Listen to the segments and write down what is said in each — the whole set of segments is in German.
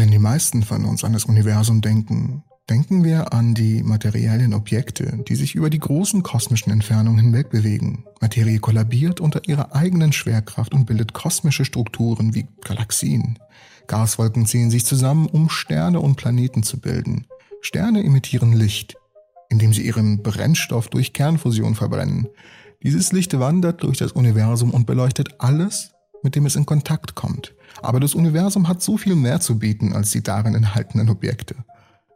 Wenn die meisten von uns an das Universum denken, denken wir an die materiellen Objekte, die sich über die großen kosmischen Entfernungen hinweg bewegen. Materie kollabiert unter ihrer eigenen Schwerkraft und bildet kosmische Strukturen wie Galaxien. Gaswolken ziehen sich zusammen, um Sterne und Planeten zu bilden. Sterne emittieren Licht, indem sie ihren Brennstoff durch Kernfusion verbrennen. Dieses Licht wandert durch das Universum und beleuchtet alles, mit dem es in Kontakt kommt. Aber das Universum hat so viel mehr zu bieten als die darin enthaltenen Objekte.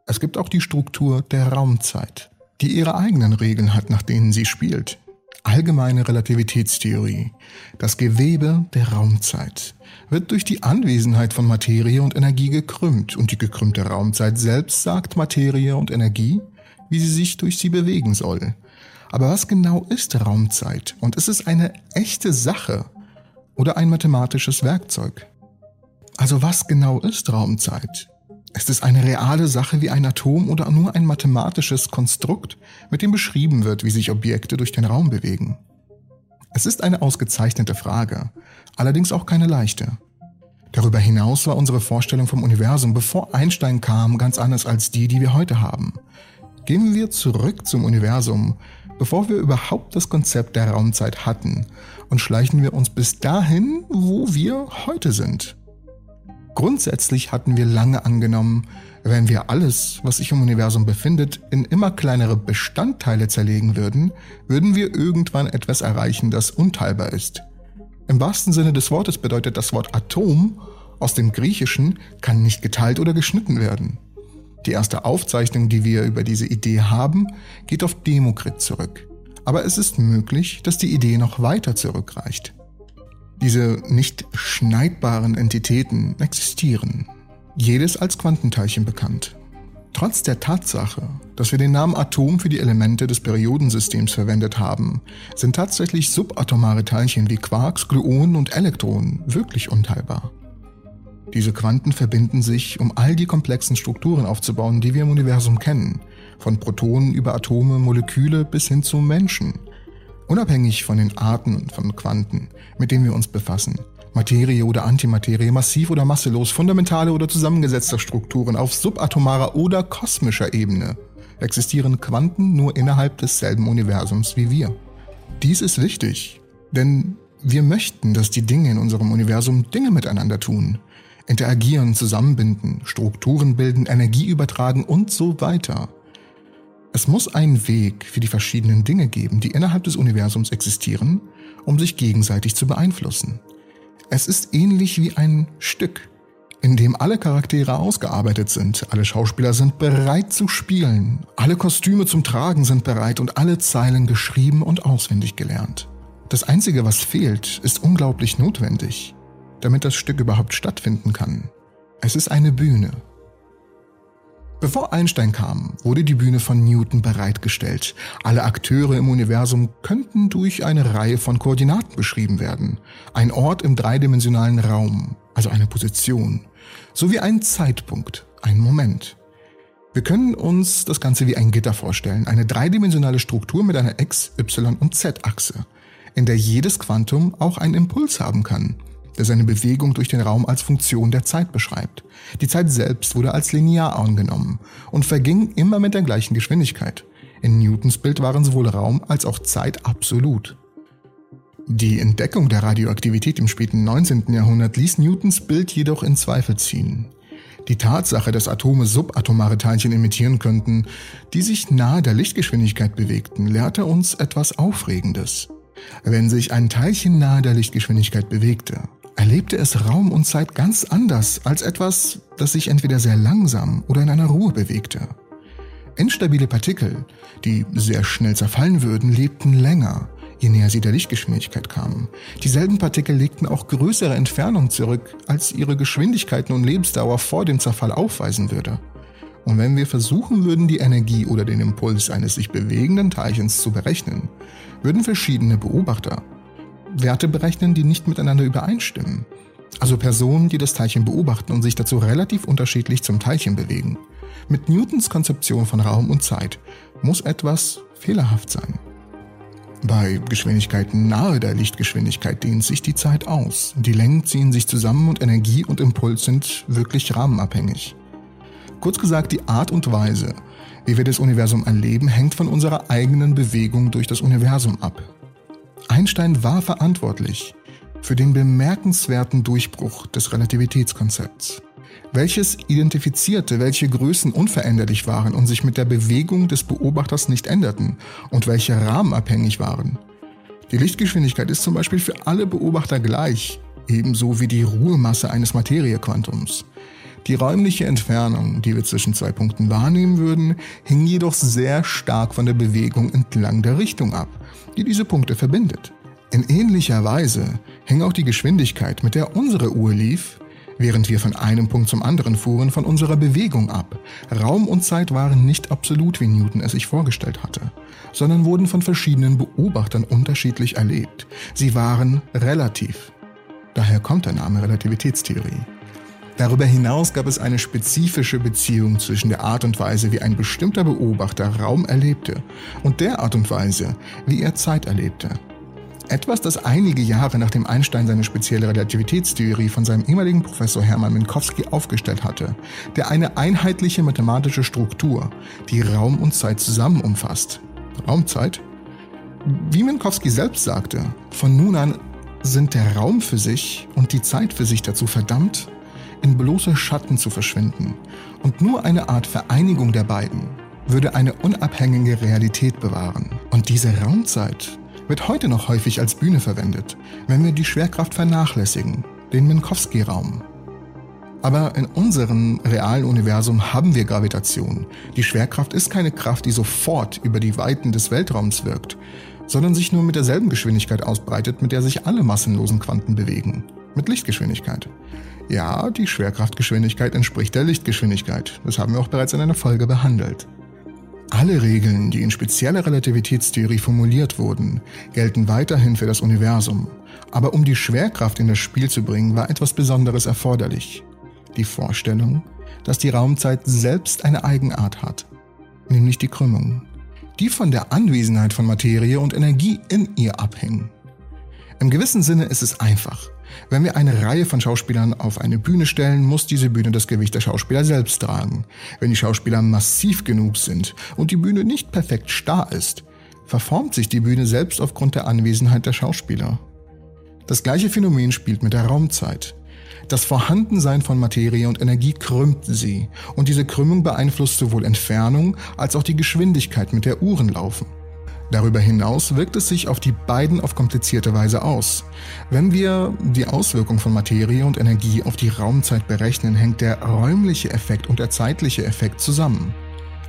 Es gibt auch die Struktur der Raumzeit, die ihre eigenen Regeln hat, nach denen sie spielt. Allgemeine Relativitätstheorie, das Gewebe der Raumzeit, wird durch die Anwesenheit von Materie und Energie gekrümmt und die gekrümmte Raumzeit selbst sagt Materie und Energie, wie sie sich durch sie bewegen soll. Aber was genau ist Raumzeit und ist es eine echte Sache oder ein mathematisches Werkzeug? Also was genau ist Raumzeit? Ist es eine reale Sache wie ein Atom oder nur ein mathematisches Konstrukt, mit dem beschrieben wird, wie sich Objekte durch den Raum bewegen? Es ist eine ausgezeichnete Frage, allerdings auch keine leichte. Darüber hinaus war unsere Vorstellung vom Universum, bevor Einstein kam, ganz anders als die, die wir heute haben. Gehen wir zurück zum Universum, bevor wir überhaupt das Konzept der Raumzeit hatten, und schleichen wir uns bis dahin, wo wir heute sind. Grundsätzlich hatten wir lange angenommen, wenn wir alles, was sich im Universum befindet, in immer kleinere Bestandteile zerlegen würden, würden wir irgendwann etwas erreichen, das unteilbar ist. Im wahrsten Sinne des Wortes bedeutet das Wort Atom aus dem Griechischen kann nicht geteilt oder geschnitten werden. Die erste Aufzeichnung, die wir über diese Idee haben, geht auf Demokrit zurück. Aber es ist möglich, dass die Idee noch weiter zurückreicht. Diese nicht schneidbaren Entitäten existieren, jedes als Quantenteilchen bekannt. Trotz der Tatsache, dass wir den Namen Atom für die Elemente des Periodensystems verwendet haben, sind tatsächlich subatomare Teilchen wie Quarks, Gluonen und Elektronen wirklich unteilbar. Diese Quanten verbinden sich, um all die komplexen Strukturen aufzubauen, die wir im Universum kennen, von Protonen über Atome, Moleküle bis hin zu Menschen – Unabhängig von den Arten von Quanten, mit denen wir uns befassen, Materie oder Antimaterie, massiv oder masselos, fundamentale oder zusammengesetzte Strukturen auf subatomarer oder kosmischer Ebene, existieren Quanten nur innerhalb desselben Universums wie wir. Dies ist wichtig, denn wir möchten, dass die Dinge in unserem Universum Dinge miteinander tun, interagieren, zusammenbinden, Strukturen bilden, Energie übertragen und so weiter. Es muss einen Weg für die verschiedenen Dinge geben, die innerhalb des Universums existieren, um sich gegenseitig zu beeinflussen. Es ist ähnlich wie ein Stück, in dem alle Charaktere ausgearbeitet sind, alle Schauspieler sind bereit zu spielen, alle Kostüme zum Tragen sind bereit und alle Zeilen geschrieben und auswendig gelernt. Das Einzige, was fehlt, ist unglaublich notwendig, damit das Stück überhaupt stattfinden kann. Es ist eine Bühne, Bevor Einstein kam, wurde die Bühne von Newton bereitgestellt. Alle Akteure im Universum könnten durch eine Reihe von Koordinaten beschrieben werden. Ein Ort im dreidimensionalen Raum, also eine Position, sowie ein Zeitpunkt, ein Moment. Wir können uns das Ganze wie ein Gitter vorstellen, eine dreidimensionale Struktur mit einer X, Y und Z-Achse, in der jedes Quantum auch einen Impuls haben kann – der seine Bewegung durch den Raum als Funktion der Zeit beschreibt. Die Zeit selbst wurde als linear angenommen und verging immer mit der gleichen Geschwindigkeit. In Newtons Bild waren sowohl Raum als auch Zeit absolut. Die Entdeckung der Radioaktivität im späten 19. Jahrhundert ließ Newtons Bild jedoch in Zweifel ziehen. Die Tatsache, dass Atome subatomare Teilchen emittieren könnten, die sich nahe der Lichtgeschwindigkeit bewegten, lehrte uns etwas Aufregendes. Wenn sich ein Teilchen nahe der Lichtgeschwindigkeit bewegte, erlebte es Raum und Zeit ganz anders als etwas, das sich entweder sehr langsam oder in einer Ruhe bewegte. Instabile Partikel, die sehr schnell zerfallen würden, lebten länger, je näher sie der Lichtgeschwindigkeit kamen. Dieselben Partikel legten auch größere Entfernungen zurück, als ihre Geschwindigkeiten und Lebensdauer vor dem Zerfall aufweisen würde. Und wenn wir versuchen würden, die Energie oder den Impuls eines sich bewegenden Teilchens zu berechnen, würden verschiedene Beobachter Werte berechnen, die nicht miteinander übereinstimmen. Also Personen, die das Teilchen beobachten und sich dazu relativ unterschiedlich zum Teilchen bewegen. Mit Newtons Konzeption von Raum und Zeit muss etwas fehlerhaft sein. Bei Geschwindigkeiten nahe der Lichtgeschwindigkeit dehnt sich die Zeit aus. Die Längen ziehen sich zusammen und Energie und Impuls sind wirklich rahmenabhängig. Kurz gesagt, die Art und Weise, wie wir das Universum erleben, hängt von unserer eigenen Bewegung durch das Universum ab. Einstein war verantwortlich für den bemerkenswerten Durchbruch des Relativitätskonzepts, welches identifizierte, welche Größen unveränderlich waren und sich mit der Bewegung des Beobachters nicht änderten und welche rahmenabhängig waren. Die Lichtgeschwindigkeit ist zum Beispiel für alle Beobachter gleich, ebenso wie die Ruhemasse eines Materiequantums. Die räumliche Entfernung, die wir zwischen zwei Punkten wahrnehmen würden, hing jedoch sehr stark von der Bewegung entlang der Richtung ab, die diese Punkte verbindet. In ähnlicher Weise hing auch die Geschwindigkeit, mit der unsere Uhr lief, während wir von einem Punkt zum anderen fuhren, von unserer Bewegung ab. Raum und Zeit waren nicht absolut, wie Newton es sich vorgestellt hatte, sondern wurden von verschiedenen Beobachtern unterschiedlich erlebt. Sie waren relativ. Daher kommt der Name Relativitätstheorie. Darüber hinaus gab es eine spezifische Beziehung zwischen der Art und Weise, wie ein bestimmter Beobachter Raum erlebte, und der Art und Weise, wie er Zeit erlebte. Etwas, das einige Jahre nachdem Einstein seine spezielle Relativitätstheorie von seinem ehemaligen Professor Hermann Minkowski aufgestellt hatte, der eine einheitliche mathematische Struktur, die Raum und Zeit zusammen umfasst. Raumzeit? Wie Minkowski selbst sagte, von nun an sind der Raum für sich und die Zeit für sich dazu verdammt, in bloße Schatten zu verschwinden. Und nur eine Art Vereinigung der beiden würde eine unabhängige Realität bewahren. Und diese Raumzeit wird heute noch häufig als Bühne verwendet, wenn wir die Schwerkraft vernachlässigen, den Minkowski-Raum. Aber in unserem realen Universum haben wir Gravitation. Die Schwerkraft ist keine Kraft, die sofort über die Weiten des Weltraums wirkt, sondern sich nur mit derselben Geschwindigkeit ausbreitet, mit der sich alle massenlosen Quanten bewegen. Mit Lichtgeschwindigkeit. Ja, die Schwerkraftgeschwindigkeit entspricht der Lichtgeschwindigkeit. Das haben wir auch bereits in einer Folge behandelt. Alle Regeln, die in spezieller Relativitätstheorie formuliert wurden, gelten weiterhin für das Universum. Aber um die Schwerkraft in das Spiel zu bringen, war etwas Besonderes erforderlich. Die Vorstellung, dass die Raumzeit selbst eine Eigenart hat, nämlich die Krümmung, die von der Anwesenheit von Materie und Energie in ihr abhängen. Im gewissen Sinne ist es einfach. Wenn wir eine Reihe von Schauspielern auf eine Bühne stellen, muss diese Bühne das Gewicht der Schauspieler selbst tragen. Wenn die Schauspieler massiv genug sind und die Bühne nicht perfekt starr ist, verformt sich die Bühne selbst aufgrund der Anwesenheit der Schauspieler. Das gleiche Phänomen spielt mit der Raumzeit. Das Vorhandensein von Materie und Energie krümmt sie, und diese Krümmung beeinflusst sowohl Entfernung als auch die Geschwindigkeit, mit der Uhren laufen. Darüber hinaus wirkt es sich auf die beiden auf komplizierte Weise aus. Wenn wir die Auswirkung von Materie und Energie auf die Raumzeit berechnen, hängt der räumliche Effekt und der zeitliche Effekt zusammen.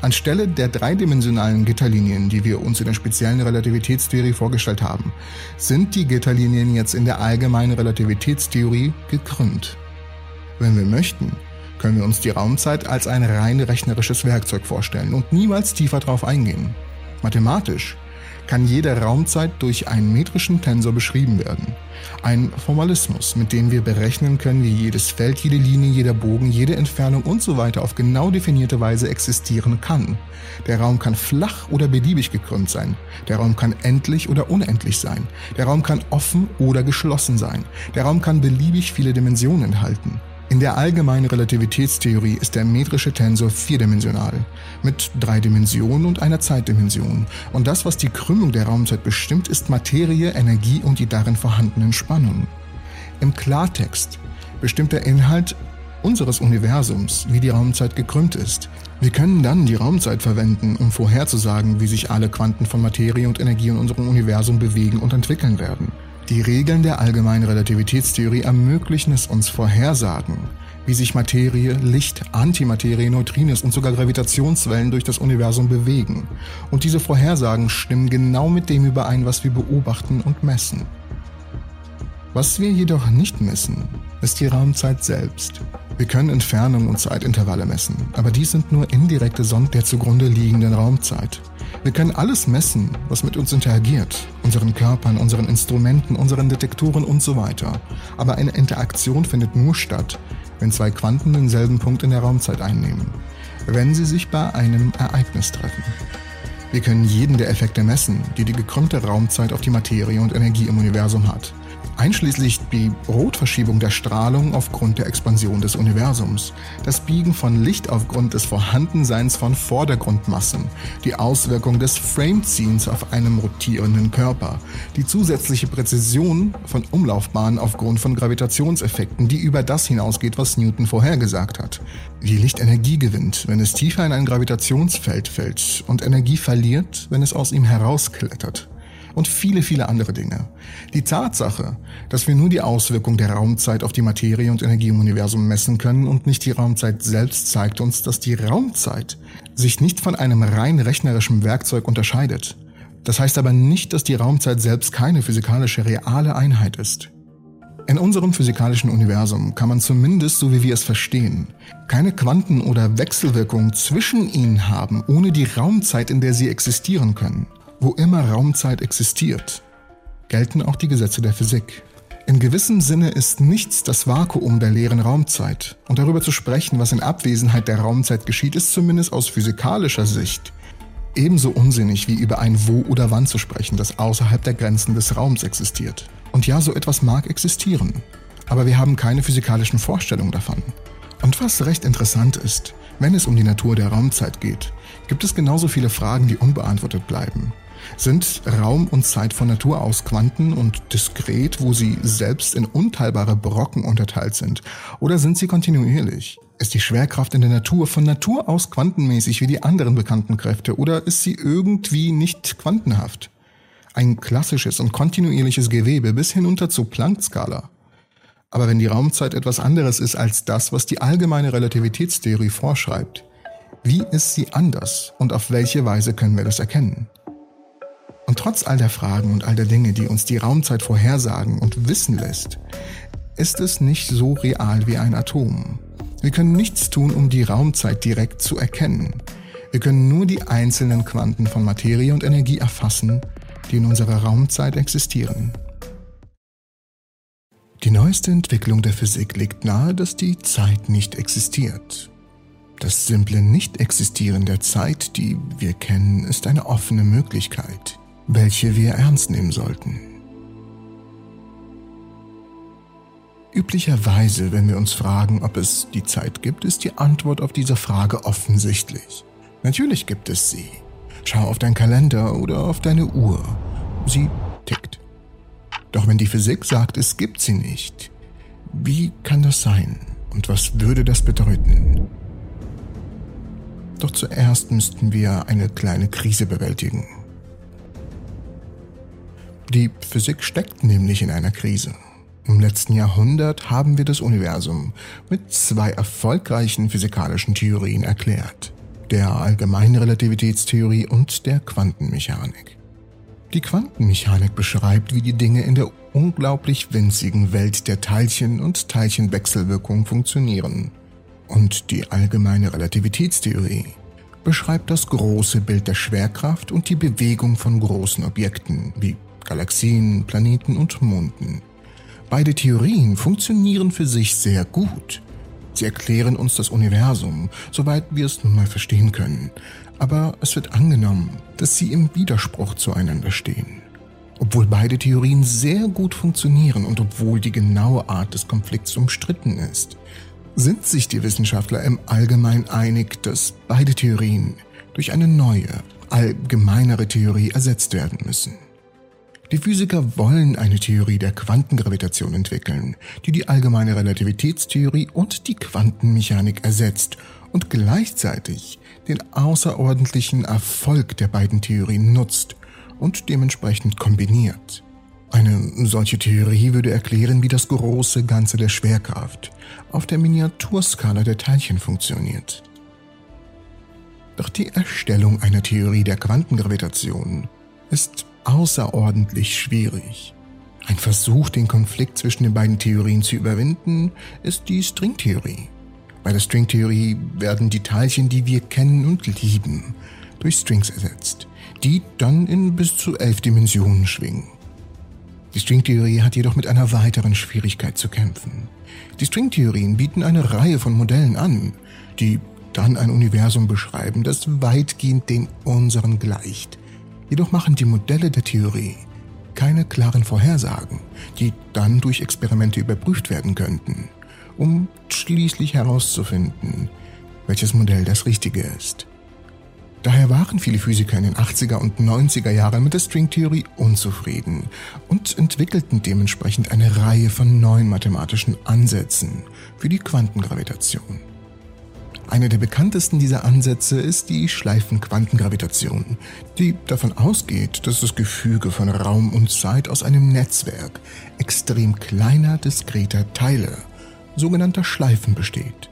Anstelle der dreidimensionalen Gitterlinien, die wir uns in der speziellen Relativitätstheorie vorgestellt haben, sind die Gitterlinien jetzt in der allgemeinen Relativitätstheorie gekrümmt. Wenn wir möchten, können wir uns die Raumzeit als ein rein rechnerisches Werkzeug vorstellen und niemals tiefer darauf eingehen. Mathematisch kann jede Raumzeit durch einen metrischen Tensor beschrieben werden. Ein Formalismus, mit dem wir berechnen können, wie jedes Feld, jede Linie, jeder Bogen, jede Entfernung und so weiter auf genau definierte Weise existieren kann. Der Raum kann flach oder beliebig gekrümmt sein. Der Raum kann endlich oder unendlich sein. Der Raum kann offen oder geschlossen sein. Der Raum kann beliebig viele Dimensionen enthalten. In der allgemeinen Relativitätstheorie ist der metrische Tensor vierdimensional, mit drei Dimensionen und einer Zeitdimension. Und das, was die Krümmung der Raumzeit bestimmt, ist Materie, Energie und die darin vorhandenen Spannungen. Im Klartext bestimmt der Inhalt unseres Universums, wie die Raumzeit gekrümmt ist. Wir können dann die Raumzeit verwenden, um vorherzusagen, wie sich alle Quanten von Materie und Energie in unserem Universum bewegen und entwickeln werden. Die Regeln der allgemeinen Relativitätstheorie ermöglichen es uns Vorhersagen, wie sich Materie, Licht, Antimaterie, Neutrinos und sogar Gravitationswellen durch das Universum bewegen. Und diese Vorhersagen stimmen genau mit dem überein, was wir beobachten und messen. Was wir jedoch nicht messen, ist die Raumzeit selbst. Wir können Entfernung und Zeitintervalle messen, aber dies sind nur indirekte Sonden der zugrunde liegenden Raumzeit. Wir können alles messen, was mit uns interagiert, unseren Körpern, unseren Instrumenten, unseren Detektoren und so weiter. Aber eine Interaktion findet nur statt, wenn zwei Quanten denselben Punkt in der Raumzeit einnehmen, wenn sie sich bei einem Ereignis treffen. Wir können jeden der Effekte messen, die die gekrümmte Raumzeit auf die Materie und Energie im Universum hat einschließlich die Rotverschiebung der Strahlung aufgrund der Expansion des Universums, das Biegen von Licht aufgrund des Vorhandenseins von Vordergrundmassen, die Auswirkung des Frameziehens auf einem rotierenden Körper, die zusätzliche Präzision von Umlaufbahnen aufgrund von Gravitationseffekten, die über das hinausgeht, was Newton vorhergesagt hat, wie Licht Energie gewinnt, wenn es tiefer in ein Gravitationsfeld fällt und Energie verliert, wenn es aus ihm herausklettert und viele, viele andere Dinge. Die Tatsache, dass wir nur die Auswirkung der Raumzeit auf die Materie und Energie im Universum messen können und nicht die Raumzeit selbst, zeigt uns, dass die Raumzeit sich nicht von einem rein rechnerischen Werkzeug unterscheidet. Das heißt aber nicht, dass die Raumzeit selbst keine physikalische reale Einheit ist. In unserem physikalischen Universum kann man zumindest, so wie wir es verstehen, keine Quanten- oder Wechselwirkungen zwischen ihnen haben, ohne die Raumzeit, in der sie existieren können. Wo immer Raumzeit existiert, gelten auch die Gesetze der Physik. In gewissem Sinne ist nichts das Vakuum der leeren Raumzeit. Und darüber zu sprechen, was in Abwesenheit der Raumzeit geschieht, ist zumindest aus physikalischer Sicht ebenso unsinnig wie über ein Wo oder Wann zu sprechen, das außerhalb der Grenzen des Raums existiert. Und ja, so etwas mag existieren, aber wir haben keine physikalischen Vorstellungen davon. Und was recht interessant ist, wenn es um die Natur der Raumzeit geht, gibt es genauso viele Fragen, die unbeantwortet bleiben. Sind Raum und Zeit von Natur aus Quanten und diskret, wo sie selbst in unteilbare Brocken unterteilt sind? Oder sind sie kontinuierlich? Ist die Schwerkraft in der Natur von Natur aus quantenmäßig wie die anderen bekannten Kräfte oder ist sie irgendwie nicht quantenhaft? Ein klassisches und kontinuierliches Gewebe bis hinunter zur Planck-Skala. Aber wenn die Raumzeit etwas anderes ist als das, was die allgemeine Relativitätstheorie vorschreibt, wie ist sie anders und auf welche Weise können wir das erkennen? Und trotz all der Fragen und all der Dinge, die uns die Raumzeit vorhersagen und wissen lässt, ist es nicht so real wie ein Atom. Wir können nichts tun, um die Raumzeit direkt zu erkennen. Wir können nur die einzelnen Quanten von Materie und Energie erfassen, die in unserer Raumzeit existieren. Die neueste Entwicklung der Physik legt nahe, dass die Zeit nicht existiert. Das simple Nicht-Existieren der Zeit, die wir kennen, ist eine offene Möglichkeit welche wir ernst nehmen sollten. Üblicherweise, wenn wir uns fragen, ob es die Zeit gibt, ist die Antwort auf diese Frage offensichtlich. Natürlich gibt es sie. Schau auf deinen Kalender oder auf deine Uhr. Sie tickt. Doch wenn die Physik sagt, es gibt sie nicht, wie kann das sein? Und was würde das bedeuten? Doch zuerst müssten wir eine kleine Krise bewältigen. Die Physik steckt nämlich in einer Krise. Im letzten Jahrhundert haben wir das Universum mit zwei erfolgreichen physikalischen Theorien erklärt. Der allgemeinen Relativitätstheorie und der Quantenmechanik. Die Quantenmechanik beschreibt, wie die Dinge in der unglaublich winzigen Welt der Teilchen und Teilchenwechselwirkung funktionieren. Und die allgemeine Relativitätstheorie beschreibt das große Bild der Schwerkraft und die Bewegung von großen Objekten wie Galaxien, Planeten und Monden. Beide Theorien funktionieren für sich sehr gut. Sie erklären uns das Universum, soweit wir es nun mal verstehen können. Aber es wird angenommen, dass sie im Widerspruch zueinander stehen. Obwohl beide Theorien sehr gut funktionieren und obwohl die genaue Art des Konflikts umstritten ist, sind sich die Wissenschaftler im Allgemeinen einig, dass beide Theorien durch eine neue, allgemeinere Theorie ersetzt werden müssen. Die Physiker wollen eine Theorie der Quantengravitation entwickeln, die die allgemeine Relativitätstheorie und die Quantenmechanik ersetzt und gleichzeitig den außerordentlichen Erfolg der beiden Theorien nutzt und dementsprechend kombiniert. Eine solche Theorie würde erklären, wie das große Ganze der Schwerkraft auf der Miniaturskala der Teilchen funktioniert. Doch die Erstellung einer Theorie der Quantengravitation ist außerordentlich schwierig. Ein Versuch, den Konflikt zwischen den beiden Theorien zu überwinden, ist die Stringtheorie. Bei der Stringtheorie werden die Teilchen, die wir kennen und lieben, durch Strings ersetzt, die dann in bis zu elf Dimensionen schwingen. Die Stringtheorie hat jedoch mit einer weiteren Schwierigkeit zu kämpfen. Die Stringtheorien bieten eine Reihe von Modellen an, die dann ein Universum beschreiben, das weitgehend dem unseren gleicht. Jedoch machen die Modelle der Theorie keine klaren Vorhersagen, die dann durch Experimente überprüft werden könnten, um schließlich herauszufinden, welches Modell das richtige ist. Daher waren viele Physiker in den 80er und 90er Jahren mit der Stringtheorie unzufrieden und entwickelten dementsprechend eine Reihe von neuen mathematischen Ansätzen für die Quantengravitation. Einer der bekanntesten dieser Ansätze ist die Schleifenquantengravitation, die davon ausgeht, dass das Gefüge von Raum und Zeit aus einem Netzwerk extrem kleiner, diskreter Teile, sogenannter Schleifen, besteht.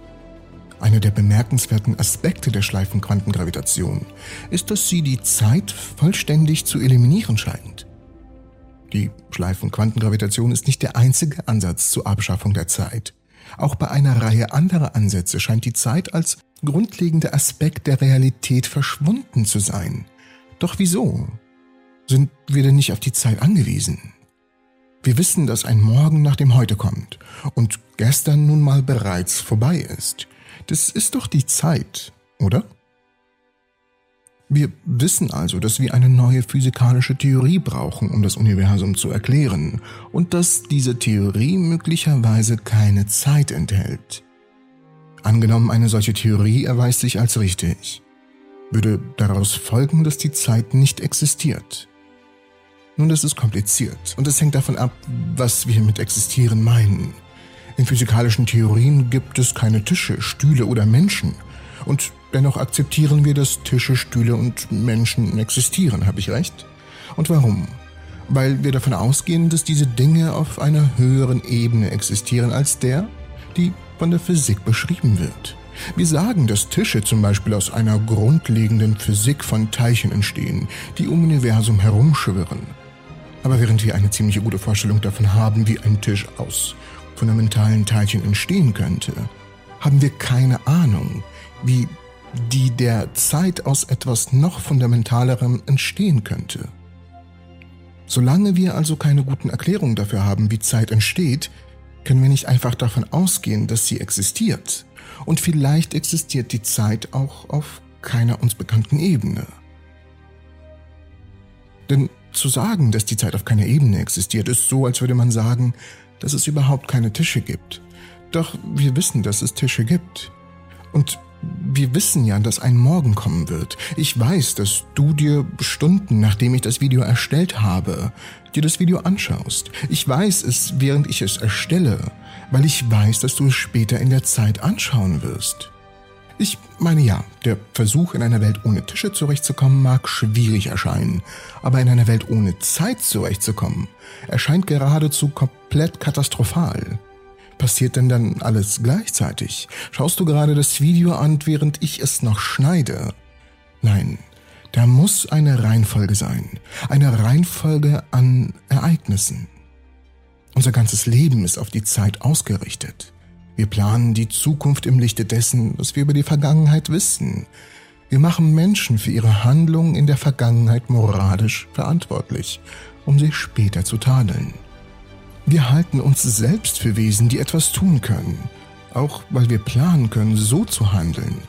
Einer der bemerkenswerten Aspekte der Schleifenquantengravitation ist, dass sie die Zeit vollständig zu eliminieren scheint. Die Schleifenquantengravitation ist nicht der einzige Ansatz zur Abschaffung der Zeit. Auch bei einer Reihe anderer Ansätze scheint die Zeit als grundlegender Aspekt der Realität verschwunden zu sein. Doch wieso? Sind wir denn nicht auf die Zeit angewiesen? Wir wissen, dass ein Morgen nach dem Heute kommt und gestern nun mal bereits vorbei ist. Das ist doch die Zeit, oder? Wir wissen also, dass wir eine neue physikalische Theorie brauchen, um das Universum zu erklären, und dass diese Theorie möglicherweise keine Zeit enthält. Angenommen, eine solche Theorie erweist sich als richtig, würde daraus folgen, dass die Zeit nicht existiert. Nun, das ist kompliziert und es hängt davon ab, was wir mit existieren meinen. In physikalischen Theorien gibt es keine Tische, Stühle oder Menschen. Und dennoch akzeptieren wir, dass Tische, Stühle und Menschen existieren, habe ich recht? Und warum? Weil wir davon ausgehen, dass diese Dinge auf einer höheren Ebene existieren als der, die von der Physik beschrieben wird. Wir sagen, dass Tische zum Beispiel aus einer grundlegenden Physik von Teilchen entstehen, die um Universum herumschwirren. Aber während wir eine ziemlich gute Vorstellung davon haben, wie ein Tisch aus fundamentalen Teilchen entstehen könnte, haben wir keine Ahnung, wie die der Zeit aus etwas noch fundamentalerem entstehen könnte. Solange wir also keine guten Erklärungen dafür haben, wie Zeit entsteht, können wir nicht einfach davon ausgehen, dass sie existiert. Und vielleicht existiert die Zeit auch auf keiner uns bekannten Ebene. Denn zu sagen, dass die Zeit auf keiner Ebene existiert, ist so, als würde man sagen, dass es überhaupt keine Tische gibt. Doch wir wissen, dass es Tische gibt. Und wir wissen ja, dass ein Morgen kommen wird. Ich weiß, dass du dir Stunden nachdem ich das Video erstellt habe, dir das Video anschaust. Ich weiß es, während ich es erstelle, weil ich weiß, dass du es später in der Zeit anschauen wirst. Ich meine ja, der Versuch, in einer Welt ohne Tische zurechtzukommen, mag schwierig erscheinen, aber in einer Welt ohne Zeit zurechtzukommen, erscheint geradezu komplett katastrophal. Passiert denn dann alles gleichzeitig? Schaust du gerade das Video an, während ich es noch schneide? Nein, da muss eine Reihenfolge sein. Eine Reihenfolge an Ereignissen. Unser ganzes Leben ist auf die Zeit ausgerichtet. Wir planen die Zukunft im Lichte dessen, was wir über die Vergangenheit wissen. Wir machen Menschen für ihre Handlungen in der Vergangenheit moralisch verantwortlich, um sie später zu tadeln. Wir halten uns selbst für Wesen, die etwas tun können, auch weil wir planen können, so zu handeln,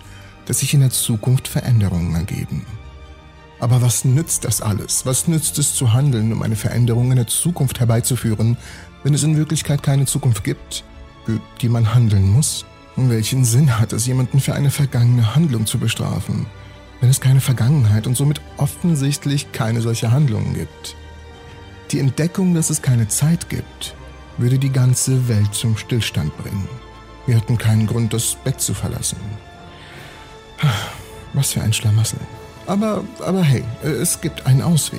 dass sich in der Zukunft Veränderungen ergeben. Aber was nützt das alles? Was nützt es zu handeln, um eine Veränderung in der Zukunft herbeizuführen, wenn es in Wirklichkeit keine Zukunft gibt, für die man handeln muss? Und welchen Sinn hat es, jemanden für eine vergangene Handlung zu bestrafen, wenn es keine Vergangenheit und somit offensichtlich keine solche Handlungen gibt? Die Entdeckung, dass es keine Zeit gibt, würde die ganze Welt zum Stillstand bringen. Wir hätten keinen Grund, das Bett zu verlassen. Was für ein Schlamassel. Aber, aber hey, es gibt einen Ausweg.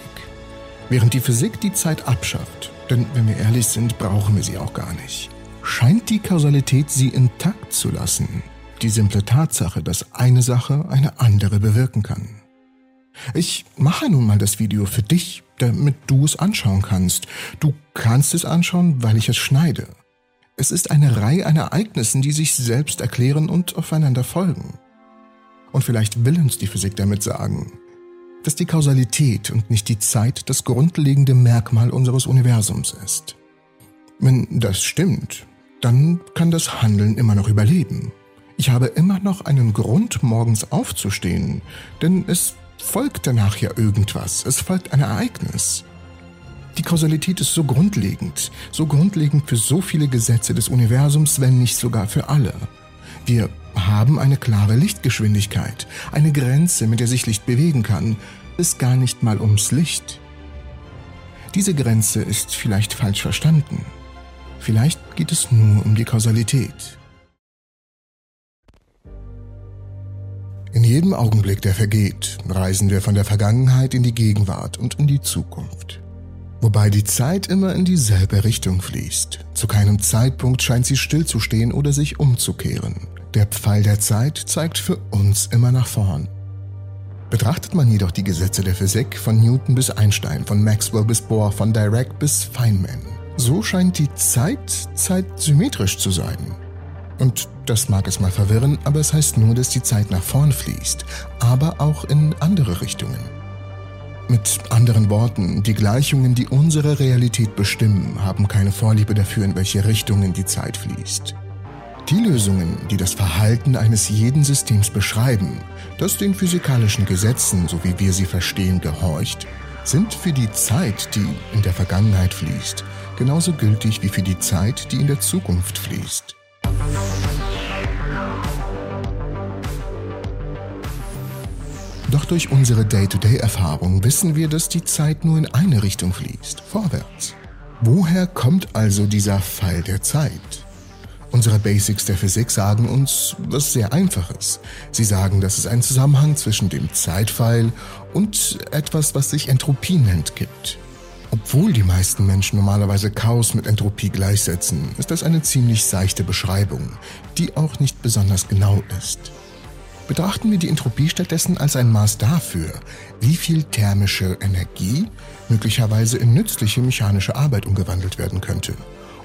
Während die Physik die Zeit abschafft, denn wenn wir ehrlich sind, brauchen wir sie auch gar nicht, scheint die Kausalität sie intakt zu lassen. Die simple Tatsache, dass eine Sache eine andere bewirken kann. Ich mache nun mal das Video für dich, damit du es anschauen kannst. Du kannst es anschauen, weil ich es schneide. Es ist eine Reihe an Ereignissen, die sich selbst erklären und aufeinander folgen. Und vielleicht will uns die Physik damit sagen, dass die Kausalität und nicht die Zeit das grundlegende Merkmal unseres Universums ist. Wenn das stimmt, dann kann das Handeln immer noch überleben. Ich habe immer noch einen Grund, morgens aufzustehen, denn es folgt danach ja irgendwas, es folgt ein Ereignis. Die Kausalität ist so grundlegend, so grundlegend für so viele Gesetze des Universums, wenn nicht sogar für alle. Wir haben eine klare Lichtgeschwindigkeit, eine Grenze, mit der sich Licht bewegen kann, ist gar nicht mal ums Licht. Diese Grenze ist vielleicht falsch verstanden. Vielleicht geht es nur um die Kausalität. In jedem Augenblick, der vergeht, reisen wir von der Vergangenheit in die Gegenwart und in die Zukunft. Wobei die Zeit immer in dieselbe Richtung fließt. Zu keinem Zeitpunkt scheint sie stillzustehen oder sich umzukehren. Der Pfeil der Zeit zeigt für uns immer nach vorn. Betrachtet man jedoch die Gesetze der Physik von Newton bis Einstein, von Maxwell bis Bohr, von Dirac bis Feynman, so scheint die Zeit zeitsymmetrisch zu sein. Und das mag es mal verwirren, aber es heißt nur, dass die Zeit nach vorn fließt, aber auch in andere Richtungen. Mit anderen Worten, die Gleichungen, die unsere Realität bestimmen, haben keine Vorliebe dafür, in welche Richtungen die Zeit fließt. Die Lösungen, die das Verhalten eines jeden Systems beschreiben, das den physikalischen Gesetzen, so wie wir sie verstehen, gehorcht, sind für die Zeit, die in der Vergangenheit fließt, genauso gültig wie für die Zeit, die in der Zukunft fließt. Doch durch unsere Day-to-Day-Erfahrung wissen wir, dass die Zeit nur in eine Richtung fließt, vorwärts. Woher kommt also dieser Pfeil der Zeit? Unsere Basics der Physik sagen uns was sehr Einfaches. Sie sagen, dass es einen Zusammenhang zwischen dem Zeitpfeil und etwas, was sich Entropie nennt, gibt. Obwohl die meisten Menschen normalerweise Chaos mit Entropie gleichsetzen, ist das eine ziemlich seichte Beschreibung, die auch nicht besonders genau ist. Betrachten wir die Entropie stattdessen als ein Maß dafür, wie viel thermische Energie möglicherweise in nützliche mechanische Arbeit umgewandelt werden könnte.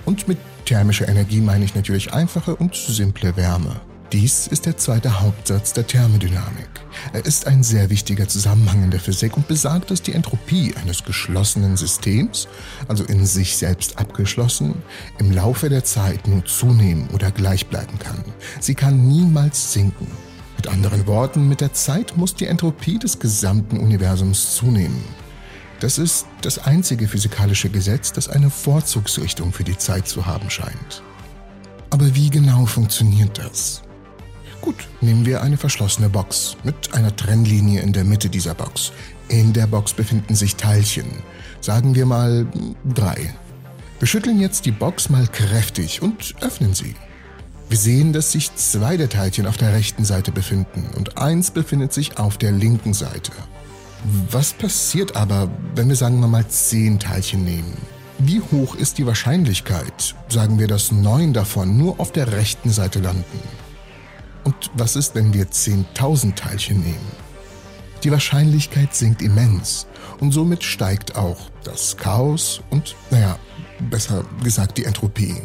Und mit thermischer Energie meine ich natürlich einfache und simple Wärme. Dies ist der zweite Hauptsatz der Thermodynamik. Er ist ein sehr wichtiger Zusammenhang in der Physik und besagt, dass die Entropie eines geschlossenen Systems, also in sich selbst abgeschlossen, im Laufe der Zeit nur zunehmen oder gleich bleiben kann. Sie kann niemals sinken. Mit anderen Worten, mit der Zeit muss die Entropie des gesamten Universums zunehmen. Das ist das einzige physikalische Gesetz, das eine Vorzugsrichtung für die Zeit zu haben scheint. Aber wie genau funktioniert das? Gut, nehmen wir eine verschlossene Box mit einer Trennlinie in der Mitte dieser Box. In der Box befinden sich Teilchen. Sagen wir mal drei. Wir schütteln jetzt die Box mal kräftig und öffnen sie. Wir sehen, dass sich zwei der Teilchen auf der rechten Seite befinden und eins befindet sich auf der linken Seite. Was passiert aber, wenn wir sagen wir mal zehn Teilchen nehmen? Wie hoch ist die Wahrscheinlichkeit, sagen wir, dass neun davon nur auf der rechten Seite landen? Und was ist, wenn wir 10.000 Teilchen nehmen? Die Wahrscheinlichkeit sinkt immens und somit steigt auch das Chaos und, naja, besser gesagt die Entropie.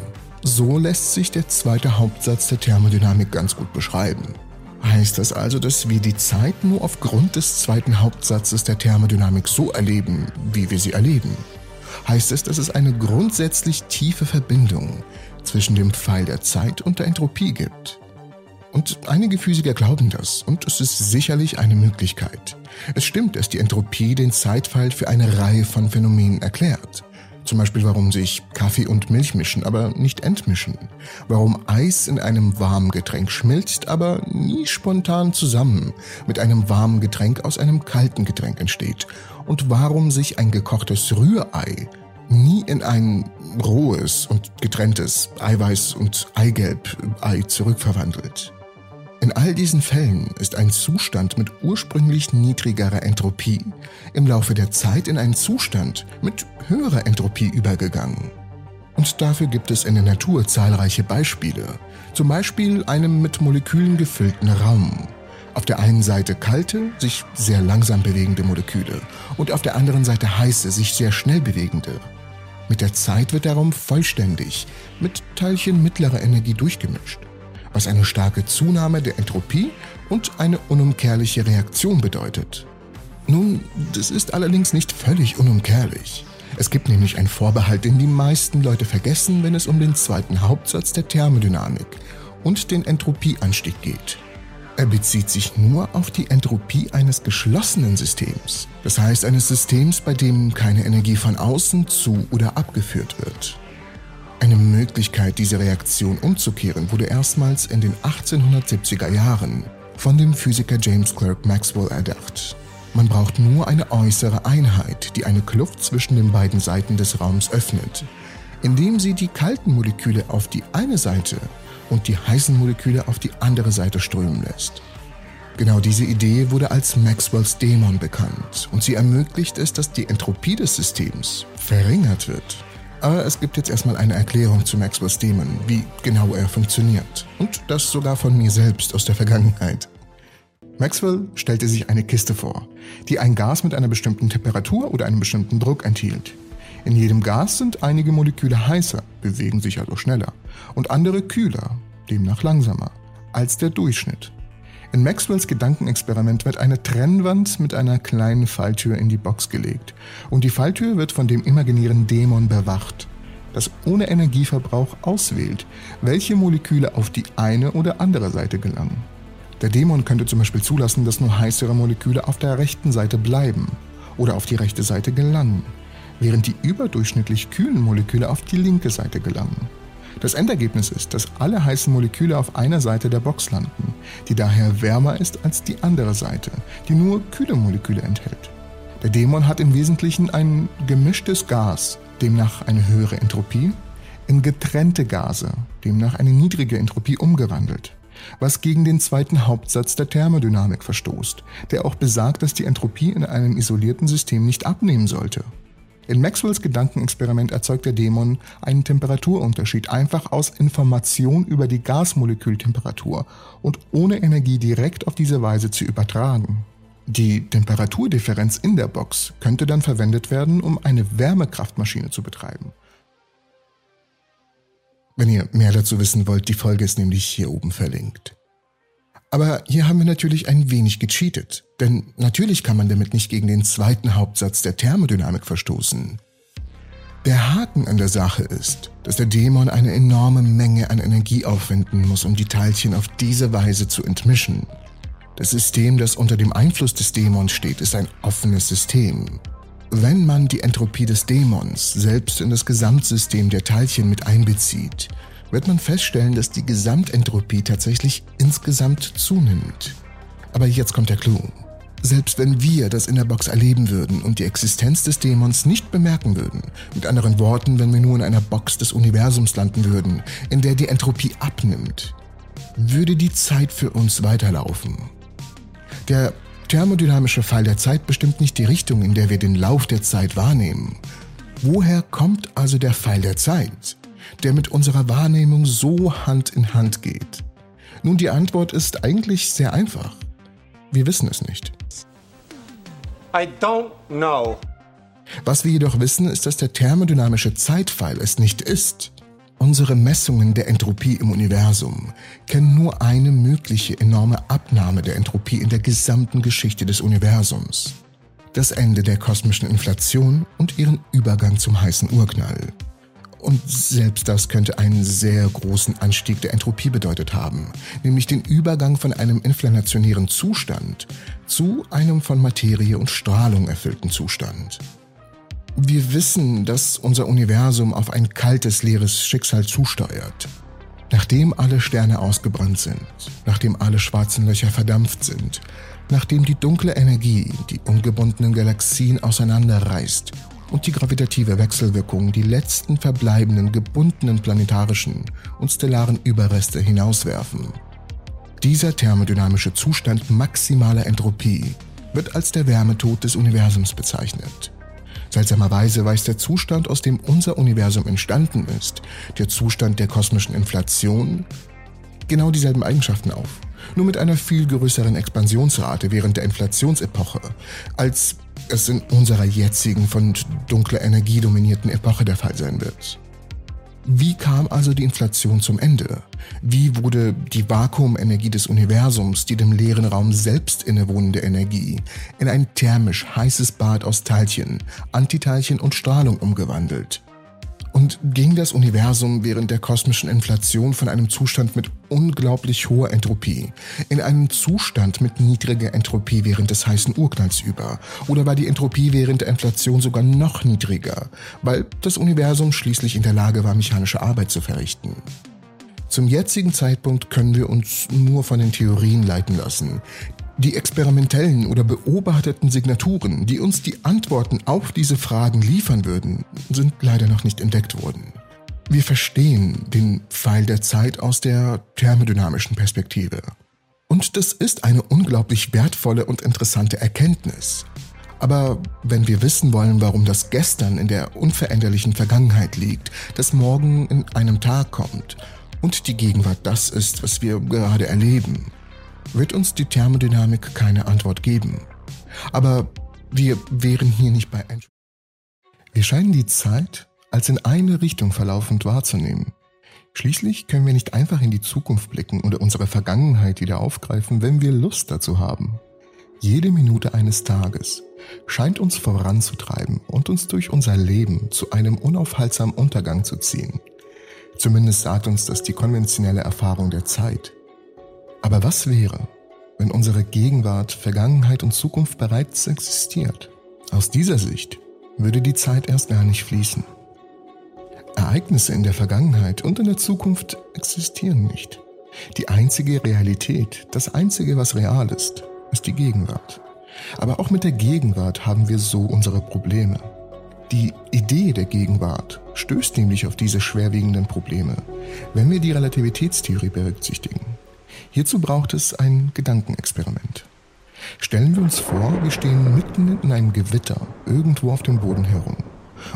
So lässt sich der zweite Hauptsatz der Thermodynamik ganz gut beschreiben. Heißt das also, dass wir die Zeit nur aufgrund des zweiten Hauptsatzes der Thermodynamik so erleben, wie wir sie erleben? Heißt es, dass es eine grundsätzlich tiefe Verbindung zwischen dem Pfeil der Zeit und der Entropie gibt? Und einige Physiker glauben das, und es ist sicherlich eine Möglichkeit. Es stimmt, dass die Entropie den Zeitpfeil für eine Reihe von Phänomenen erklärt. Zum Beispiel, warum sich Kaffee und Milch mischen, aber nicht entmischen. Warum Eis in einem warmen Getränk schmilzt, aber nie spontan zusammen mit einem warmen Getränk aus einem kalten Getränk entsteht. Und warum sich ein gekochtes Rührei nie in ein rohes und getrenntes Eiweiß- und Eigelb-Ei zurückverwandelt. In all diesen Fällen ist ein Zustand mit ursprünglich niedrigerer Entropie im Laufe der Zeit in einen Zustand mit höherer Entropie übergegangen. Und dafür gibt es in der Natur zahlreiche Beispiele, zum Beispiel einem mit Molekülen gefüllten Raum. Auf der einen Seite kalte, sich sehr langsam bewegende Moleküle und auf der anderen Seite heiße, sich sehr schnell bewegende. Mit der Zeit wird der Raum vollständig mit Teilchen mittlerer Energie durchgemischt was eine starke Zunahme der Entropie und eine unumkehrliche Reaktion bedeutet. Nun, das ist allerdings nicht völlig unumkehrlich. Es gibt nämlich einen Vorbehalt, den die meisten Leute vergessen, wenn es um den zweiten Hauptsatz der Thermodynamik und den Entropieanstieg geht. Er bezieht sich nur auf die Entropie eines geschlossenen Systems, das heißt eines Systems, bei dem keine Energie von außen zu oder abgeführt wird. Eine Möglichkeit, diese Reaktion umzukehren, wurde erstmals in den 1870er Jahren von dem Physiker James Clerk Maxwell erdacht. Man braucht nur eine äußere Einheit, die eine Kluft zwischen den beiden Seiten des Raums öffnet, indem sie die kalten Moleküle auf die eine Seite und die heißen Moleküle auf die andere Seite strömen lässt. Genau diese Idee wurde als Maxwells Dämon bekannt und sie ermöglicht es, dass die Entropie des Systems verringert wird. Aber es gibt jetzt erstmal eine Erklärung zu Maxwells Dämon, wie genau er funktioniert. Und das sogar von mir selbst aus der Vergangenheit. Maxwell stellte sich eine Kiste vor, die ein Gas mit einer bestimmten Temperatur oder einem bestimmten Druck enthielt. In jedem Gas sind einige Moleküle heißer, bewegen sich also schneller, und andere kühler, demnach langsamer, als der Durchschnitt. In Maxwells Gedankenexperiment wird eine Trennwand mit einer kleinen Falltür in die Box gelegt und die Falltür wird von dem imaginären Dämon bewacht, das ohne Energieverbrauch auswählt, welche Moleküle auf die eine oder andere Seite gelangen. Der Dämon könnte zum Beispiel zulassen, dass nur heißere Moleküle auf der rechten Seite bleiben oder auf die rechte Seite gelangen während die überdurchschnittlich kühlen Moleküle auf die linke Seite gelangen. Das Endergebnis ist, dass alle heißen Moleküle auf einer Seite der Box landen, die daher wärmer ist als die andere Seite, die nur kühle Moleküle enthält. Der Dämon hat im Wesentlichen ein gemischtes Gas, demnach eine höhere Entropie, in getrennte Gase, demnach eine niedrige Entropie umgewandelt, was gegen den zweiten Hauptsatz der Thermodynamik verstoßt, der auch besagt, dass die Entropie in einem isolierten System nicht abnehmen sollte. In Maxwells Gedankenexperiment erzeugt der Dämon einen Temperaturunterschied einfach aus Information über die Gasmolekültemperatur und ohne Energie direkt auf diese Weise zu übertragen. Die Temperaturdifferenz in der Box könnte dann verwendet werden, um eine Wärmekraftmaschine zu betreiben. Wenn ihr mehr dazu wissen wollt, die Folge ist nämlich hier oben verlinkt. Aber hier haben wir natürlich ein wenig gecheatet, denn natürlich kann man damit nicht gegen den zweiten Hauptsatz der Thermodynamik verstoßen. Der Haken an der Sache ist, dass der Dämon eine enorme Menge an Energie aufwenden muss, um die Teilchen auf diese Weise zu entmischen. Das System, das unter dem Einfluss des Dämons steht, ist ein offenes System. Wenn man die Entropie des Dämons selbst in das Gesamtsystem der Teilchen mit einbezieht, wird man feststellen, dass die Gesamtentropie tatsächlich insgesamt zunimmt. Aber jetzt kommt der Clou. Selbst wenn wir das in der Box erleben würden und die Existenz des Dämons nicht bemerken würden, mit anderen Worten, wenn wir nur in einer Box des Universums landen würden, in der die Entropie abnimmt, würde die Zeit für uns weiterlaufen. Der thermodynamische Fall der Zeit bestimmt nicht die Richtung, in der wir den Lauf der Zeit wahrnehmen. Woher kommt also der Fall der Zeit? Der mit unserer Wahrnehmung so Hand in Hand geht? Nun, die Antwort ist eigentlich sehr einfach. Wir wissen es nicht. I don't know. Was wir jedoch wissen, ist, dass der thermodynamische Zeitpfeil es nicht ist. Unsere Messungen der Entropie im Universum kennen nur eine mögliche enorme Abnahme der Entropie in der gesamten Geschichte des Universums. Das Ende der kosmischen Inflation und ihren Übergang zum heißen Urknall. Und selbst das könnte einen sehr großen Anstieg der Entropie bedeutet haben, nämlich den Übergang von einem inflationären Zustand zu einem von Materie und Strahlung erfüllten Zustand. Wir wissen, dass unser Universum auf ein kaltes, leeres Schicksal zusteuert. Nachdem alle Sterne ausgebrannt sind, nachdem alle schwarzen Löcher verdampft sind, nachdem die dunkle Energie die ungebundenen Galaxien auseinanderreißt und die gravitative Wechselwirkung die letzten verbleibenden gebundenen planetarischen und stellaren Überreste hinauswerfen. Dieser thermodynamische Zustand maximaler Entropie wird als der Wärmetod des Universums bezeichnet. Seltsamerweise weist der Zustand, aus dem unser Universum entstanden ist, der Zustand der kosmischen Inflation, genau dieselben Eigenschaften auf, nur mit einer viel größeren Expansionsrate während der Inflationsepoche als es in unserer jetzigen von dunkler Energie dominierten Epoche der Fall sein wird. Wie kam also die Inflation zum Ende? Wie wurde die Vakuumenergie des Universums, die dem leeren Raum selbst innewohnende Energie, in ein thermisch heißes Bad aus Teilchen, Antiteilchen und Strahlung umgewandelt? Und ging das Universum während der kosmischen Inflation von einem Zustand mit unglaublich hoher Entropie in einen Zustand mit niedriger Entropie während des heißen Urknalls über? Oder war die Entropie während der Inflation sogar noch niedriger, weil das Universum schließlich in der Lage war, mechanische Arbeit zu verrichten? Zum jetzigen Zeitpunkt können wir uns nur von den Theorien leiten lassen, die experimentellen oder beobachteten Signaturen, die uns die Antworten auf diese Fragen liefern würden, sind leider noch nicht entdeckt worden. Wir verstehen den Pfeil der Zeit aus der thermodynamischen Perspektive. Und das ist eine unglaublich wertvolle und interessante Erkenntnis. Aber wenn wir wissen wollen, warum das Gestern in der unveränderlichen Vergangenheit liegt, das Morgen in einem Tag kommt und die Gegenwart das ist, was wir gerade erleben, wird uns die Thermodynamik keine Antwort geben. Aber wir wären hier nicht bei Einsch Wir scheinen die Zeit als in eine Richtung verlaufend wahrzunehmen. Schließlich können wir nicht einfach in die Zukunft blicken oder unsere Vergangenheit wieder aufgreifen, wenn wir Lust dazu haben. Jede Minute eines Tages scheint uns voranzutreiben und uns durch unser Leben zu einem unaufhaltsamen Untergang zu ziehen. Zumindest sagt uns das die konventionelle Erfahrung der Zeit. Aber was wäre, wenn unsere Gegenwart, Vergangenheit und Zukunft bereits existiert? Aus dieser Sicht würde die Zeit erst gar nicht fließen. Ereignisse in der Vergangenheit und in der Zukunft existieren nicht. Die einzige Realität, das einzige, was real ist, ist die Gegenwart. Aber auch mit der Gegenwart haben wir so unsere Probleme. Die Idee der Gegenwart stößt nämlich auf diese schwerwiegenden Probleme, wenn wir die Relativitätstheorie berücksichtigen. Hierzu braucht es ein Gedankenexperiment. Stellen wir uns vor, wir stehen mitten in einem Gewitter irgendwo auf dem Boden herum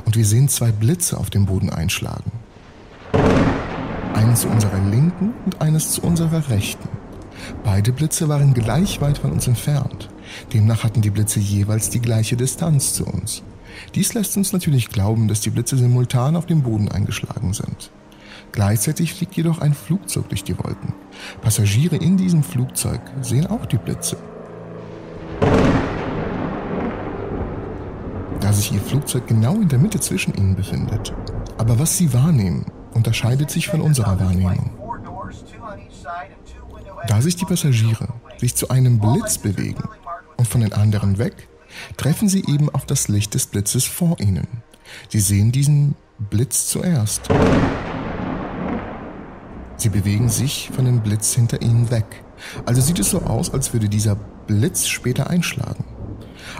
und wir sehen zwei Blitze auf dem Boden einschlagen. Eines zu unserer linken und eines zu unserer rechten. Beide Blitze waren gleich weit von uns entfernt. Demnach hatten die Blitze jeweils die gleiche Distanz zu uns. Dies lässt uns natürlich glauben, dass die Blitze simultan auf dem Boden eingeschlagen sind. Gleichzeitig fliegt jedoch ein Flugzeug durch die Wolken. Passagiere in diesem Flugzeug sehen auch die Blitze. Da sich ihr Flugzeug genau in der Mitte zwischen ihnen befindet. Aber was sie wahrnehmen, unterscheidet sich von unserer Wahrnehmung. Da sich die Passagiere sich zu einem Blitz bewegen und von den anderen weg, treffen sie eben auf das Licht des Blitzes vor ihnen. Sie sehen diesen Blitz zuerst. Sie bewegen sich von dem Blitz hinter ihnen weg. Also sieht es so aus, als würde dieser Blitz später einschlagen.